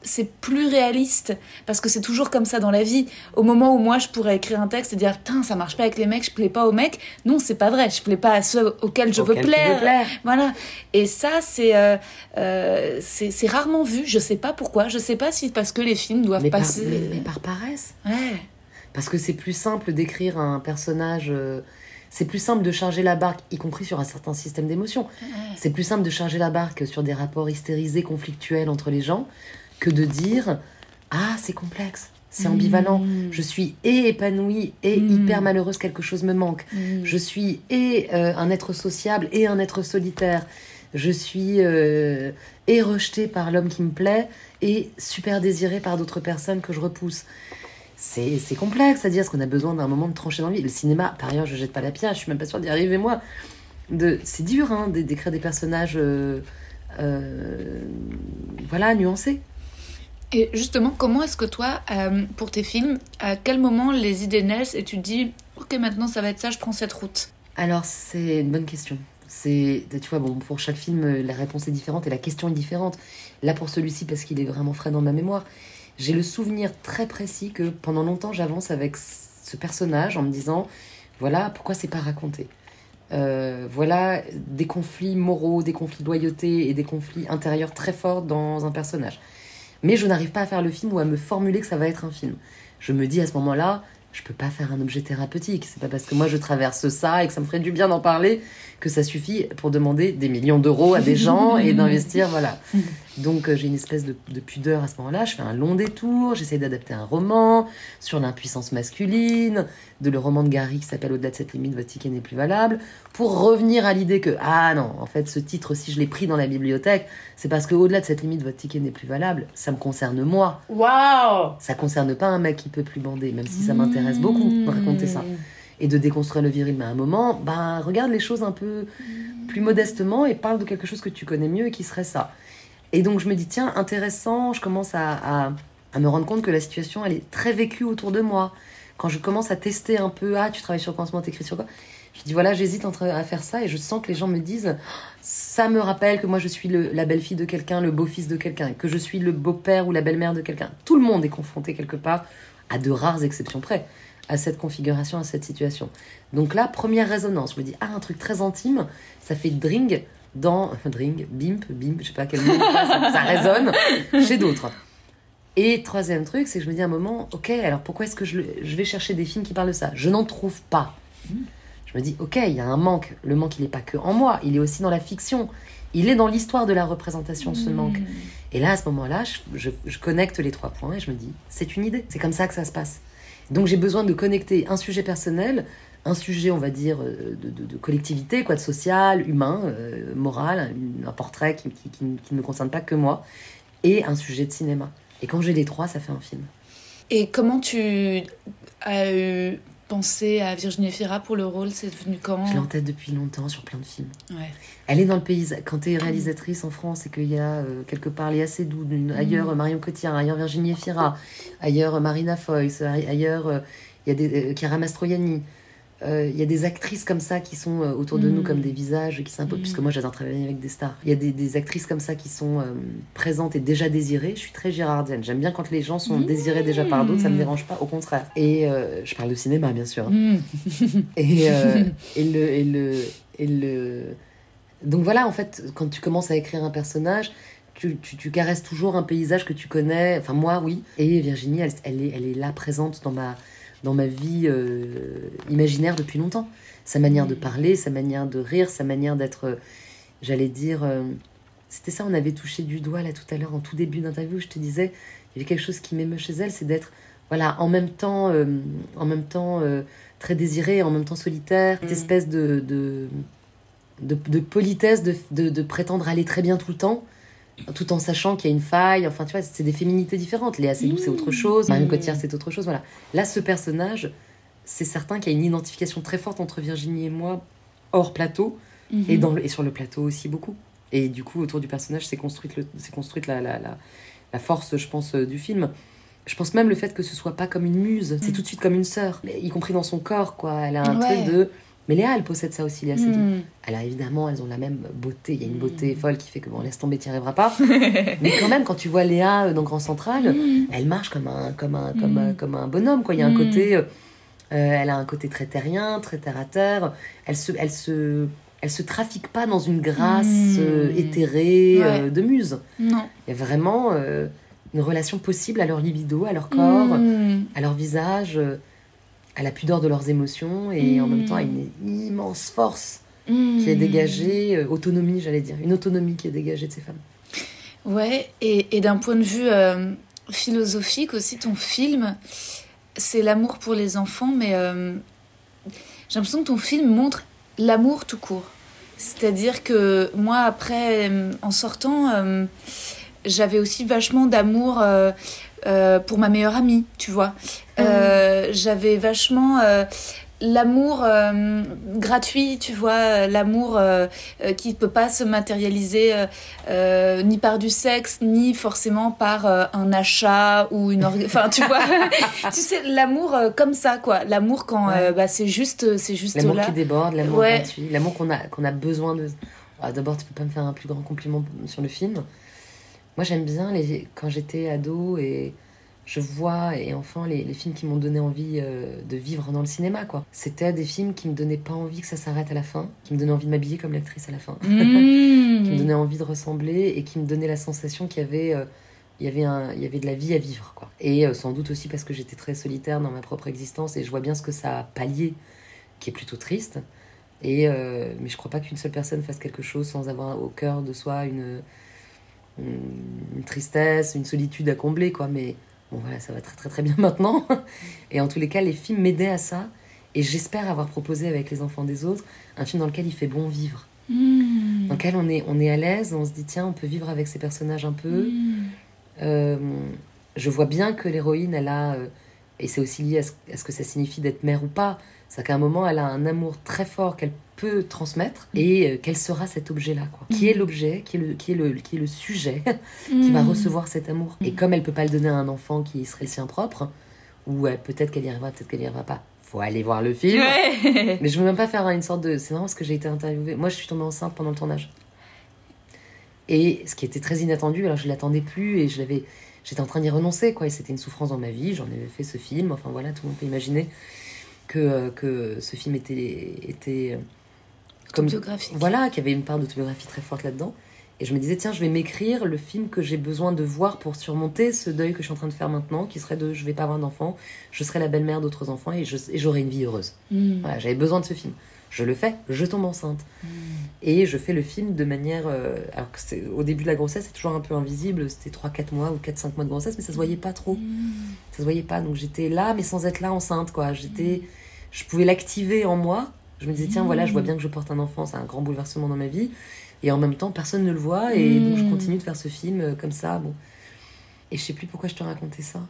c'est plus réaliste parce que c'est toujours comme ça dans la vie. Au moment où moi je pourrais écrire un texte et dire putain ça marche pas avec les mecs, je plais pas aux mecs. Non, c'est pas vrai. Je plais pas à ceux auxquels je veux plaire. Voilà. Et ça c'est euh, euh, c'est rarement vu. Je sais pas pourquoi. Je sais pas si parce que les films doivent passer. Par, mais, par paresse. Ouais. Parce que c'est plus simple d'écrire un personnage. Euh, c'est plus simple de charger la barque, y compris sur un certain système d'émotions. C'est plus simple de charger la barque sur des rapports hystérisés, conflictuels entre les gens, que de dire Ah, c'est complexe, c'est ambivalent. Mm. Je suis et épanouie et mm. hyper malheureuse, quelque chose me manque. Mm. Je suis et euh, un être sociable et un être solitaire. Je suis euh, et rejetée par l'homme qui me plaît et super désirée par d'autres personnes que je repousse. C'est complexe à dire, parce qu'on a besoin d'un moment de trancher dans la vie. Le cinéma, par ailleurs, je jette pas la pierre, je suis même pas sûre d'y arriver moi. De, c'est dur hein, d'écrire des personnages euh, voilà, nuancés. Et justement, comment est-ce que toi, euh, pour tes films, à quel moment les idées naissent et tu te dis, ok, maintenant ça va être ça, je prends cette route? Alors, c'est une bonne question. C'est, tu vois, bon, pour chaque film, la réponse est différente et la question est différente. Là, pour celui-ci, parce qu'il est vraiment frais dans ma mémoire, j'ai le souvenir très précis que pendant longtemps, j'avance avec ce personnage en me disant, voilà, pourquoi c'est pas raconté euh, voilà des conflits moraux, des conflits de loyauté et des conflits intérieurs très forts dans un personnage. Mais je n'arrive pas à faire le film ou à me formuler que ça va être un film. Je me dis à ce moment-là, je peux pas faire un objet thérapeutique. C'est pas parce que moi je traverse ça et que ça me ferait du bien d'en parler que ça suffit pour demander des millions d'euros à des gens et d'investir, voilà. [LAUGHS] Donc euh, j'ai une espèce de, pudeur à ce moment-là. Je fais un long détour, j'essaie d'adapter un roman sur l'impuissance masculine, de le roman de Gary qui s'appelle Au-delà de cette limite, votre ticket n'est plus valable, pour revenir à l'idée que, ah non, en fait, ce titre, si je l'ai pris dans la bibliothèque, c'est parce que au-delà de cette limite, votre ticket n'est plus valable. Ça me concerne moi. Waouh Ça concerne pas un mec qui peut plus bander, même si ça m'intéresse beaucoup de raconter ça. Et de déconstruire le viril, mais à un moment, ben, regarde les choses un peu plus modestement et parle de quelque chose que tu connais mieux et qui serait ça. Et donc je me dis, tiens, intéressant, je commence à, me rendre compte que la situation, elle est très vécue autour de moi. Quand je commence à tester un peu, ah, tu travailles sur quoi en ce moment, t'écris sur quoi Je dis, voilà, j'hésite à faire ça et je sens que les gens me disent, ça me rappelle que moi je suis le, la belle-fille de quelqu'un, le beau-fils de quelqu'un, que je suis le beau-père ou la belle-mère de quelqu'un. Tout le monde est confronté quelque part, à de rares exceptions près, à cette configuration, à cette situation. Donc là, première résonance, je me dis, ah, un truc très intime, ça fait dring dans Dring, Bimp, Bimp, je sais pas quel mot, ça, ça résonne chez d'autres. Et troisième truc, c'est que je me dis à un moment, ok, alors pourquoi est-ce que je, je, vais chercher des films qui parlent de ça? Je n'en trouve pas. Je me dis, ok, il y a un manque. Le manque, il n'est pas que en moi, il est aussi dans la fiction. Il est dans l'histoire de la représentation, ce manque. Et là, à ce moment-là, je, je, connecte les trois points et je me dis, c'est une idée. C'est comme ça que ça se passe. Donc j'ai besoin de connecter un sujet personnel un sujet, on va dire, euh, de, collectivité, quoi, de social, humain, euh, moral, un, portrait qui, ne me concerne pas que moi, et un sujet de cinéma. Et quand j'ai les trois, ça fait un film. Et comment tu as eu pensé à Virginie Fira pour le rôle? C'est devenu quand? Je l'ai en tête depuis longtemps sur plein de films. Ouais. Elle est dans le pays. Quand tu es réalisatrice en France et qu'il y a euh, quelque part les assez doux, ailleurs Marion Cotillard, ailleurs Virginie Fira, ailleurs Marina Foïs, ailleurs il y a des, Chiara Mastroianni, il euh, y a des actrices comme ça qui sont euh, autour de nous comme mm. des visages qui s'imposent, mm. puisque moi j'adore travailler avec des stars. Il y a des, actrices comme ça qui sont euh, présentes et déjà désirées. Je suis très girardienne. J'aime bien quand les gens sont désirés déjà par d'autres, ça me dérange pas, au contraire. Et je parle de cinéma, bien sûr. Mm. [LAUGHS] et, et, le, et, le, et le. Donc voilà, en fait, quand tu commences à écrire un personnage, tu, tu, caresses toujours un paysage que tu connais. Enfin, moi, oui. Et Virginie, elle, elle, est, elle est là présente dans ma dans ma vie euh, imaginaire depuis longtemps. Sa manière de parler, sa manière de rire, sa manière d'être, euh, j'allais dire, euh, c'était ça, on avait touché du doigt là tout à l'heure en tout début d'interview, je te disais, il y avait quelque chose qui m'émeut chez elle, c'est d'être, voilà, en même temps, en même temps très désirée, en même temps solitaire, cette mm. espèce de, de, de, politesse, de, de, prétendre aller très bien tout le temps tout en sachant qu'il y a une faille. Enfin, tu vois, c'est des féminités différentes. Léa Seydoux, c'est autre chose. Marion Cotillard, c'est autre chose. Voilà. Là, ce personnage, c'est certain qu'il y a une identification très forte entre Virginie et moi, hors plateau, mhm. et, dans et sur le plateau aussi beaucoup. Et du coup, autour du personnage, c'est construite, construite la, la, la, force, je pense, euh, du film. Je pense même le fait que ce soit pas comme une muse, c'est tout de suite comme une sœur, y compris dans son corps, quoi. Elle a un truc de Mais Léa, elle possède ça aussi, Léa Seydoux. Mm. Alors évidemment, elles ont la même beauté. Il y a une beauté folle qui fait que bon, laisse tomber, tu n'y arriveras pas. [LAUGHS] Mais quand même, quand tu vois Léa euh, dans Grand Central, Mm. elle marche comme un, comme un, comme un, comme un bonhomme. Quoi. Il y a un côté, euh, euh, elle a un côté très terrien, très terre à terre. Elle se, elle se, elle se trafique pas dans une grâce euh, éthérée euh, de muse. Non. Il y a vraiment euh, une relation possible à leur libido, à leur corps, à leur visage, euh, à la pudeur de leurs émotions et en même temps à une immense force qui est dégagée, euh, autonomie, j'allais dire, une autonomie qui est dégagée de ces femmes. Ouais, et, d'un point de vue euh, philosophique aussi, ton film, c'est l'amour pour les enfants, mais euh, j'ai l'impression que ton film montre l'amour tout court. C'est-à-dire que moi, après, en sortant, j'avais aussi vachement d'amour euh, pour ma meilleure amie, tu vois. Euh, J'avais vachement euh, l'amour euh, gratuit, tu vois, euh, l'amour qui ne peut pas se matérialiser ni par du sexe, ni forcément par un achat ou une... [LAUGHS] Enfin, tu vois, [LAUGHS] tu sais, l'amour comme ça, quoi. L'amour quand euh, bah, c'est juste, c'est juste L'amour qui déborde, l'amour Ouais. gratuit, l'amour qu'on a, qu'on a besoin de. Ah, D'abord, tu peux pas me faire un plus grand compliment sur le film. Moi, j'aime bien les... quand j'étais ado et je vois, et enfant, les, les films qui m'ont donné envie euh, de vivre dans le cinéma, quoi. C'était des films qui me donnaient pas envie que ça s'arrête à la fin, qui me donnaient envie de m'habiller comme l'actrice à la fin, [LAUGHS] qui me Mmh. donnaient envie de ressembler et qui me donnaient la sensation qu'il y avait. euh, il y, avait un, il y avait de la vie à vivre. Quoi. Et euh, sans doute aussi parce que j'étais très solitaire dans ma propre existence et je vois bien ce que ça a pallié, qui est plutôt triste. Et, mais je crois pas qu'une seule personne fasse quelque chose sans avoir au cœur de soi une, une, tristesse, une solitude à combler. Quoi. Mais bon, voilà, ça va très très très bien [LAUGHS] maintenant. Et en tous les cas, les films m'aidaient à ça. Et j'espère avoir proposé avec les enfants des autres un film dans lequel il fait bon vivre. Mmh. Dans lequel on est, on est à l'aise, on se dit tiens, on peut vivre avec ces personnages un peu. Mmh. Euh, je vois bien que l'héroïne, elle a, euh, et c'est aussi lié à ce, à ce que ça signifie d'être mère ou pas, c'est qu'à un moment, elle a un amour très fort qu'elle peut transmettre et euh, quel sera cet objet-là quoi Qui est l'objet qui, est le- qui, est le, qui est le sujet [LAUGHS] qui va Mmh. recevoir cet amour Et comme elle peut pas le donner à un enfant qui serait le sien propre, ou euh, peut-être qu'elle y arrivera, peut-être qu'elle y arrivera pas, faut aller voir le film. Ouais. Mais je veux même pas faire une sorte de. C'est marrant parce que j'ai été interviewée. Moi, je suis tombée enceinte pendant le tournage. Et ce qui était très inattendu, alors je l'attendais plus et je l'avais. J'étais en train d'y renoncer, quoi. Et c'était une souffrance dans ma vie. J'en avais fait ce film. Enfin voilà, tout le monde peut imaginer que, euh, que ce film était. était euh, comme, Autobiographique. voilà, qu'il y avait une part d'autobiographie très forte là-dedans. Et je me disais, tiens, je vais m'écrire le film que j'ai besoin de voir pour surmonter ce deuil que je suis en train de faire maintenant, qui serait de je vais pas avoir d'enfants, je serai la belle-mère d'autres enfants et j'aurai une vie heureuse. Mmh. Voilà, j'avais besoin de ce film. Je le fais, je tombe enceinte. Et je fais le film de manière. euh, alors que c'est, au début de la grossesse, c'est toujours un peu invisible. C'était 3-4 mois ou 4-5 mois de grossesse, mais ça se voyait pas trop. Ça se voyait pas. Donc j'étais là, mais sans être là enceinte, quoi. J'étais. Je pouvais l'activer en moi. Je me disais, tiens, voilà, je vois bien que je porte un enfant, c'est un grand bouleversement dans ma vie. Et en même temps, personne ne le voit. Et donc je continue de faire ce film euh, comme ça. Bon. Et je sais plus pourquoi je te racontais ça.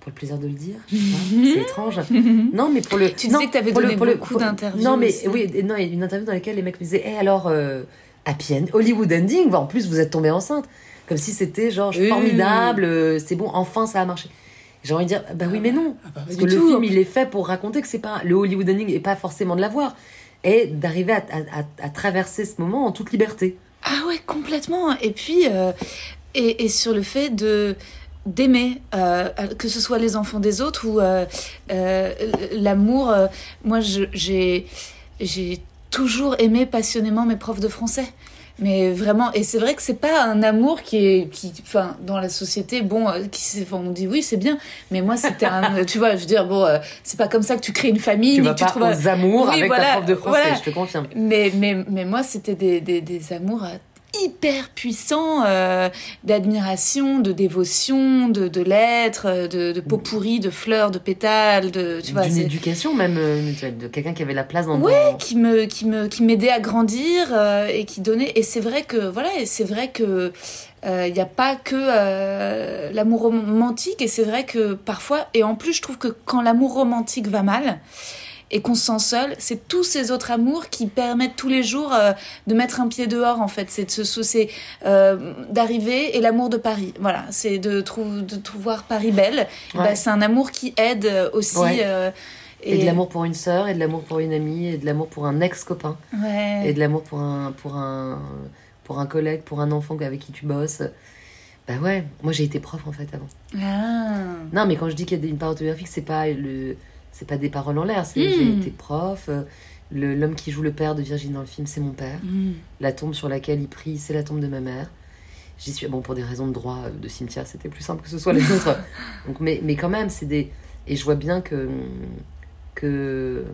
Pour le plaisir de le dire, pas. c'est étrange. [LAUGHS] Non, mais pour le. Tu non, disais que t'avais donné pour le- beaucoup d'interviews Non, mais aussi. oui, non, une interview dans laquelle les mecs me disaient, Eh alors, euh, happy end, Hollywood ending, bah, en plus vous êtes tombée enceinte. Comme si c'était genre formidable, euh, c'est bon, enfin ça a marché. J'ai envie de dire, bah oui, mais non. Parce du que le tout. film, il est fait pour raconter que c'est pas. Le Hollywood ending et pas forcément de l'avoir. Et d'arriver à, à- à- à traverser ce moment en toute liberté. Ah ouais, complètement. Et puis, euh, et, et sur le fait de d'aimer, euh, que ce soit les enfants des autres ou euh, euh, l'amour. moi, j'ai j'ai toujours aimé passionnément mes profs de français. Mais vraiment, et c'est vrai que c'est pas un amour qui est, qui, enfin, dans la société, bon, qui, enfin, on dit oui, c'est bien, mais moi c'était un, [LAUGHS] tu vois, je veux dire, bon, euh, c'est pas comme ça que tu crées une famille, Tu vas tu pas trouves un- amours Oui, avec voilà, ta prof de français, voilà. je te confirme. Mais, mais, mais moi, c'était des, des, des amours hyper puissants euh, d'admiration, de dévotion, de, de lettres, euh, de, de peau pourrie, de fleurs, de pétales, de, tu vois, D'une éducation même, euh, de quelqu'un qui avait la place dans Ouais, qui me qui me qui m'aidait à grandir euh, et qui donnait et c'est vrai que voilà et c'est vrai que il n'y a pas que euh, l'amour romantique et c'est vrai que parfois et en plus je trouve que quand l'amour romantique va mal et qu'on se sent seul, c'est tous ces autres amours qui permettent tous les jours euh, de mettre un pied dehors en fait, c'est de se euh, d'arriver et l'amour de Paris. Voilà, c'est de trouver de trouver Paris belle. Et Ouais. c'est un amour qui aide euh, aussi Ouais. euh, Et, de l'amour pour une sœur, et de l'amour pour une amie, et de l'amour pour un ex-copain. Ouais. Et de l'amour pour un, pour, un, pour un collègue, pour un enfant avec qui tu bosses. Bah ouais, moi j'ai été prof en fait avant. Ah. Non, mais quand je dis qu'il y a une part autobiographique, c'est pas le, c'est pas des paroles en l'air. C'est Mm. j'ai été prof. euh, le- L'homme qui joue le père de Virginie dans le film, c'est mon père. Mm. La tombe sur laquelle il prie, c'est la tombe de ma mère. J'y suis bon pour des raisons de droit euh, de cimetière, c'était plus simple que ce soit les [LAUGHS] autres. Donc, mais, mais quand même, c'est des et je vois bien que que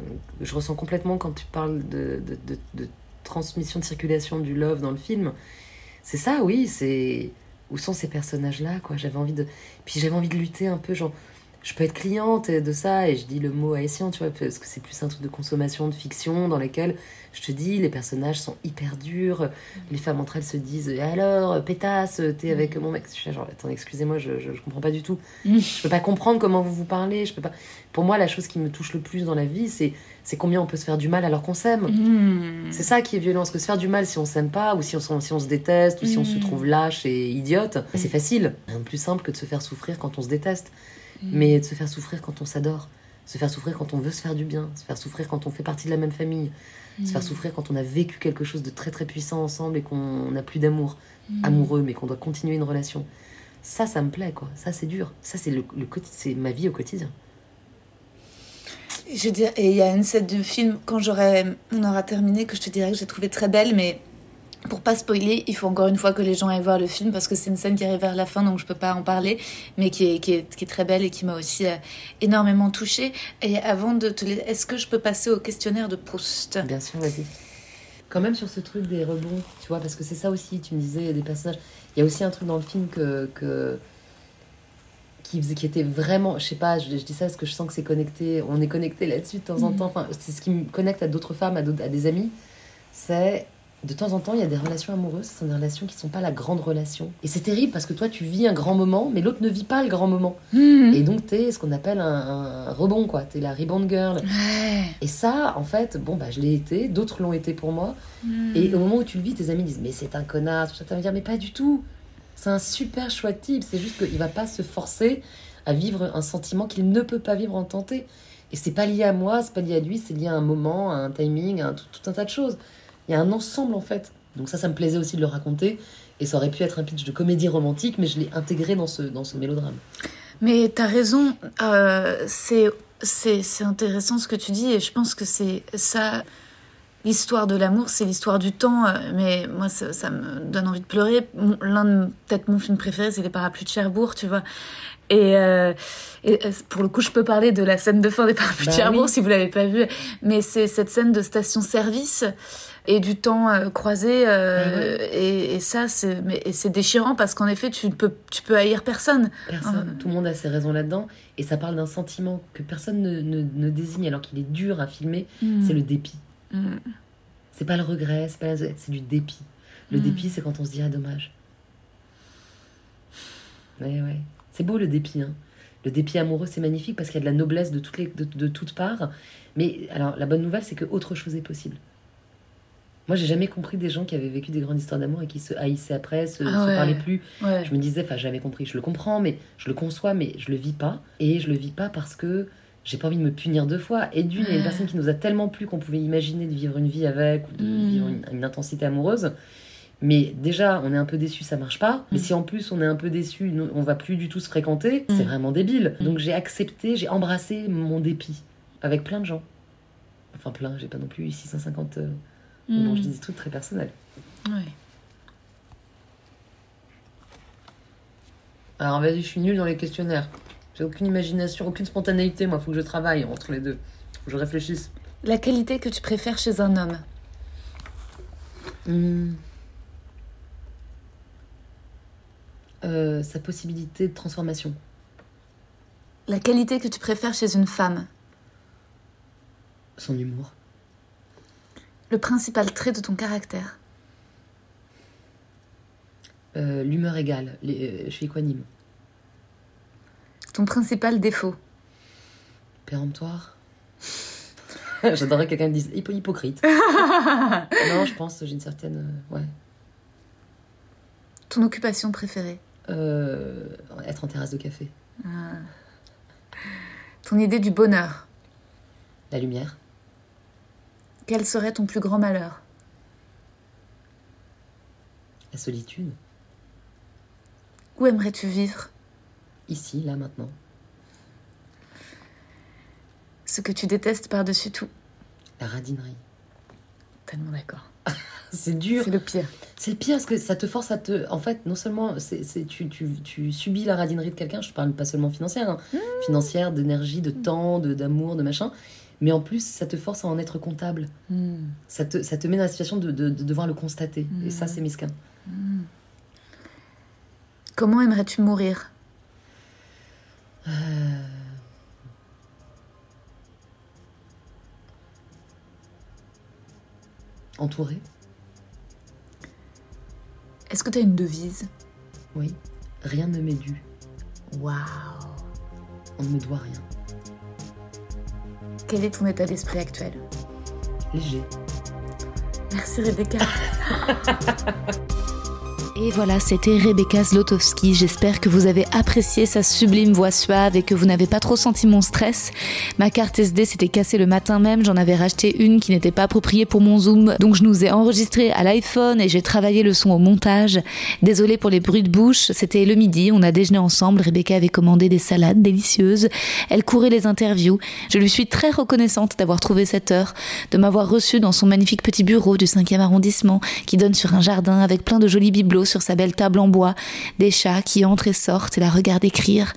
je ressens complètement quand tu parles de, de, de- de transmission de circulation du love dans le film. C'est ça, oui. C'est où sont ces personnages-là, quoi? J'avais envie de puis j'avais envie de lutter un peu, genre je peux être cliente de ça et je dis le mot haïtien, tu vois, parce que c'est plus un truc de consommation, de fiction dans lesquels je te dis les personnages sont hyper durs, les femmes entre elles se disent alors pétasse, t'es avec mon mec. Je suis là, genre attends, excusez-moi, je, je, je comprends pas du tout. Mm. Je peux pas comprendre comment vous vous parlez. Je peux pas. Pour moi, la chose qui me touche le plus dans la vie, c'est c'est combien on peut se faire du mal alors qu'on s'aime. Mm. C'est ça qui est violent, parce que se faire du mal si on s'aime pas, ou si on, se- si on se déteste, ou si on se Mm. trouve lâche et idiote, c'est facile. Rien de plus simple que de se faire souffrir quand on se déteste, mais de se faire souffrir quand on s'adore, se faire souffrir quand on veut se faire du bien, se faire souffrir quand on fait partie de la même famille, se faire souffrir quand on a vécu quelque chose de très très puissant ensemble et qu'on n'a plus d'amour amoureux, mais qu'on doit continuer une relation. Ça, ça me plaît, quoi. Ça, c'est dur. Ça, c'est le, le c'est ma vie au quotidien. Je veux dire, et il y a une scène du film, quand j'aurai, on aura terminé, que je te dirai que j'ai trouvé très belle, mais pour pas spoiler, il faut encore une fois que les gens aillent voir le film parce que c'est une scène qui arrive vers la fin, donc je peux pas en parler, mais qui est, qui est, qui est très belle et qui m'a aussi euh, énormément touchée. Et avant de te laisser, est-ce que je peux passer au questionnaire de Proust? Bien sûr, vas-y. Quand même sur ce truc des rebonds, tu vois, parce que c'est ça aussi, tu me disais, il y a des personnages. Il y a aussi un truc dans le film que. que qui, faisait- qui était vraiment. Je sais pas, je, je dis ça parce que je sens que c'est connecté. On est connecté là-dessus de temps en Mhm. temps. Enfin, c'est ce qui me connecte à d'autres femmes, à des amis. C'est. De temps en temps, il y a des relations amoureuses, ce sont des relations qui sont pas la grande relation. Et c'est terrible parce que toi, tu vis un grand moment, mais l'autre ne vit pas le grand moment. Mhm. Et donc, t'es ce qu'on appelle un, un rebond, quoi. T'es la rebound girl. Ouais. Et ça, en fait, bon, bah, je l'ai été, d'autres l'ont été pour moi. Mhm. Et au moment où tu le vis, tes amis disent Mais c'est un connard, tout ça. Tu vas me dire Mais pas du tout. C'est un super chouette type. C'est juste qu'il va pas se forcer à vivre un sentiment qu'il ne peut pas vivre en tenté. Et c'est pas lié à moi, c'est pas lié à lui, c'est lié à un moment, à un timing, à un- tout, tout un tas de choses. Il y a un ensemble en fait. Donc ça, ça me plaisait aussi de le raconter. Et ça aurait pu être un pitch de comédie romantique, mais je l'ai intégré dans ce, dans ce mélodrame. Mais t'as raison, euh, c'est c'est c'est intéressant ce que tu dis et je pense que c'est ça. L'histoire de l'amour, c'est l'histoire du temps, euh, mais moi ça, ça me donne envie de pleurer. L'un de peut-être mon film préféré, c'est Les Parapluies de Cherbourg, tu vois. Et, euh, et pour le coup, je peux parler de la scène de fin des Parapluies Bah de Cherbourg oui. si vous l'avez pas vu, mais c'est cette scène de station-service et du temps euh, croisé euh, et, et ça c'est déchirant parce qu'en effet tu peux tu peux haïr personne. Personne, Ah. tout le monde a ses raisons là-dedans. Et ça parle d'un sentiment que personne ne, ne- ne désigne alors qu'il est dur à filmer. C'est le dépit. Mm. C'est pas le regret, c'est pas c'est du dépit. Le Mm. dépit, c'est quand on se dit ah dommage. Ouais, ouais. C'est beau le dépit. Hein. Le dépit amoureux, c'est magnifique parce qu'il y a de la noblesse de toutes, les, de, de toutes parts. Mais alors, la bonne nouvelle, c'est que autre chose est possible. Moi, j'ai jamais compris des gens qui avaient vécu des grandes histoires d'amour et qui se haïssaient après, se, Ah se ouais. parlaient plus. Ouais. Je me disais, enfin, j'avais compris, je le comprends, mais je le conçois, mais je le vis pas. Et je le vis pas parce que j'ai pas envie de me punir deux fois. Et d'une, il y a une personne qui nous a tellement plu qu'on pouvait imaginer de vivre une vie avec, ou de Mm. vivre une, une intensité amoureuse. Mais déjà, on est un peu déçu, ça marche pas. Mais Mm. si en plus on est un peu déçu, on va plus du tout se fréquenter, Mm. c'est vraiment débile. Donc j'ai accepté, j'ai embrassé mon dépit avec plein de gens. Enfin, plein, j'ai pas non plus 650. euh, Bon, Mm. je dis des trucs très personnels. Ouais. Alors vas-y, je suis nulle dans les questionnaires. J'ai aucune imagination, aucune spontanéité, moi, faut que je travaille entre les deux. Faut que je réfléchisse. La qualité que tu préfères chez un homme Hmm. Euh, sa possibilité de transformation. La qualité que tu préfères chez une femme Son humour. Le principal trait de ton caractère Euh, L'humeur égale. Les, euh, je suis équanime. Ton principal défaut Péremptoire? [LAUGHS] J'adorerais que quelqu'un me dise hypo- hypocrite. [LAUGHS] non, je pense, j'ai une certaine. euh, ouais. Ton occupation préférée? Euh, être en terrasse de café. Ton idée du bonheur? La lumière. Quel serait ton plus grand malheur? La solitude. Où aimerais-tu vivre? Ici, là, maintenant. Ce que tu détestes par-dessus tout La radinerie. Tellement d'accord. [LAUGHS] c'est dur. C'est le pire. C'est le pire parce que ça te force à te. En fait, non seulement c'est, tu, tu, tu subis la radinerie de quelqu'un, je parle pas seulement financière, hein. Mmh. financière, d'énergie, de temps, de, d'amour, de machin, mais en plus, ça te force à en être comptable. Ça te, ça te met dans la situation de, de, de devoir le constater. Et ça, c'est mesquin. Comment aimerais-tu mourir? Entouré, Est-ce que tu as une devise? Oui. Rien ne m'est dû. Waouh On ne me doit rien. Quel est ton état d'esprit actuel? Léger. Merci Rebecca. [LAUGHS] Et voilà, c'était Rebecca Zlotowski. J'espère que vous avez apprécié sa sublime voix suave et que vous n'avez pas trop senti mon stress. Ma carte SD s'était cassée le matin même, j'en avais racheté une qui n'était pas appropriée pour mon Zoom, donc je nous ai enregistré à l'iPhone et j'ai travaillé le son au montage. Désolée pour les bruits de bouche, c'était le midi, on a déjeuné ensemble, Rebecca avait commandé des salades délicieuses, elle courait les interviews. Je lui suis très reconnaissante d'avoir trouvé cette heure, de m'avoir reçue dans son magnifique petit bureau du 5e arrondissement qui donne sur un jardin avec plein de jolis bibelots sur sa belle table en bois, des chats qui entrent et sortent et la regardent écrire.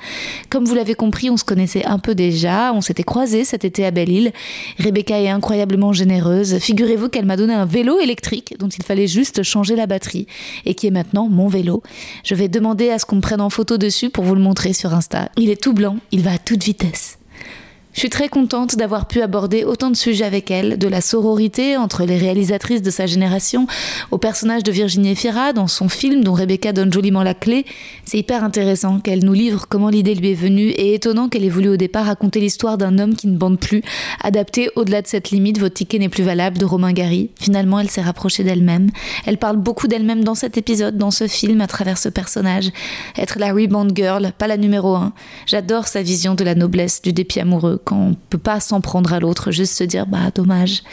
Comme vous l'avez compris, on se connaissait un peu déjà, on s'était croisés cet été à Belle-Île. Rebecca est incroyablement généreuse. Figurez-vous qu'elle m'a donné un vélo électrique dont il fallait juste changer la batterie et qui est maintenant mon vélo. Je vais demander à ce qu'on me prenne en photo dessus pour vous le montrer sur Insta. Il est tout blanc, il va à toute vitesse. Je suis très contente d'avoir pu aborder autant de sujets avec elle, de la sororité entre les réalisatrices de sa génération, au personnage de Virginie Efira dans son film dont Rebecca donne joliment la clé. C'est hyper intéressant qu'elle nous livre comment l'idée lui est venue et étonnant qu'elle ait voulu au départ raconter l'histoire d'un homme qui ne bande plus, adapté au-delà de cette limite, votre ticket n'est plus valable de Romain Gary. Finalement, elle s'est rapprochée d'elle-même. Elle parle beaucoup d'elle-même dans cet épisode, dans ce film, à travers ce personnage. Être la rebound girl, pas la numéro un. J'adore sa vision de la noblesse, du dépit amoureux, quand on peut pas s'en prendre à l'autre, juste se dire bah dommage.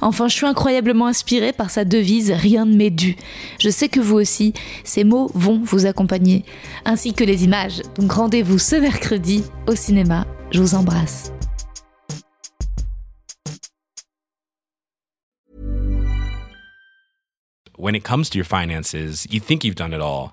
Enfin, je suis incroyablement inspirée par sa devise rien ne m'est dû. Je sais que vous aussi, ces mots vont vous accompagner, ainsi que les images. Donc rendez-vous ce mercredi au cinéma. Je vous embrasse. When it comes to your finances, you think you've done it all.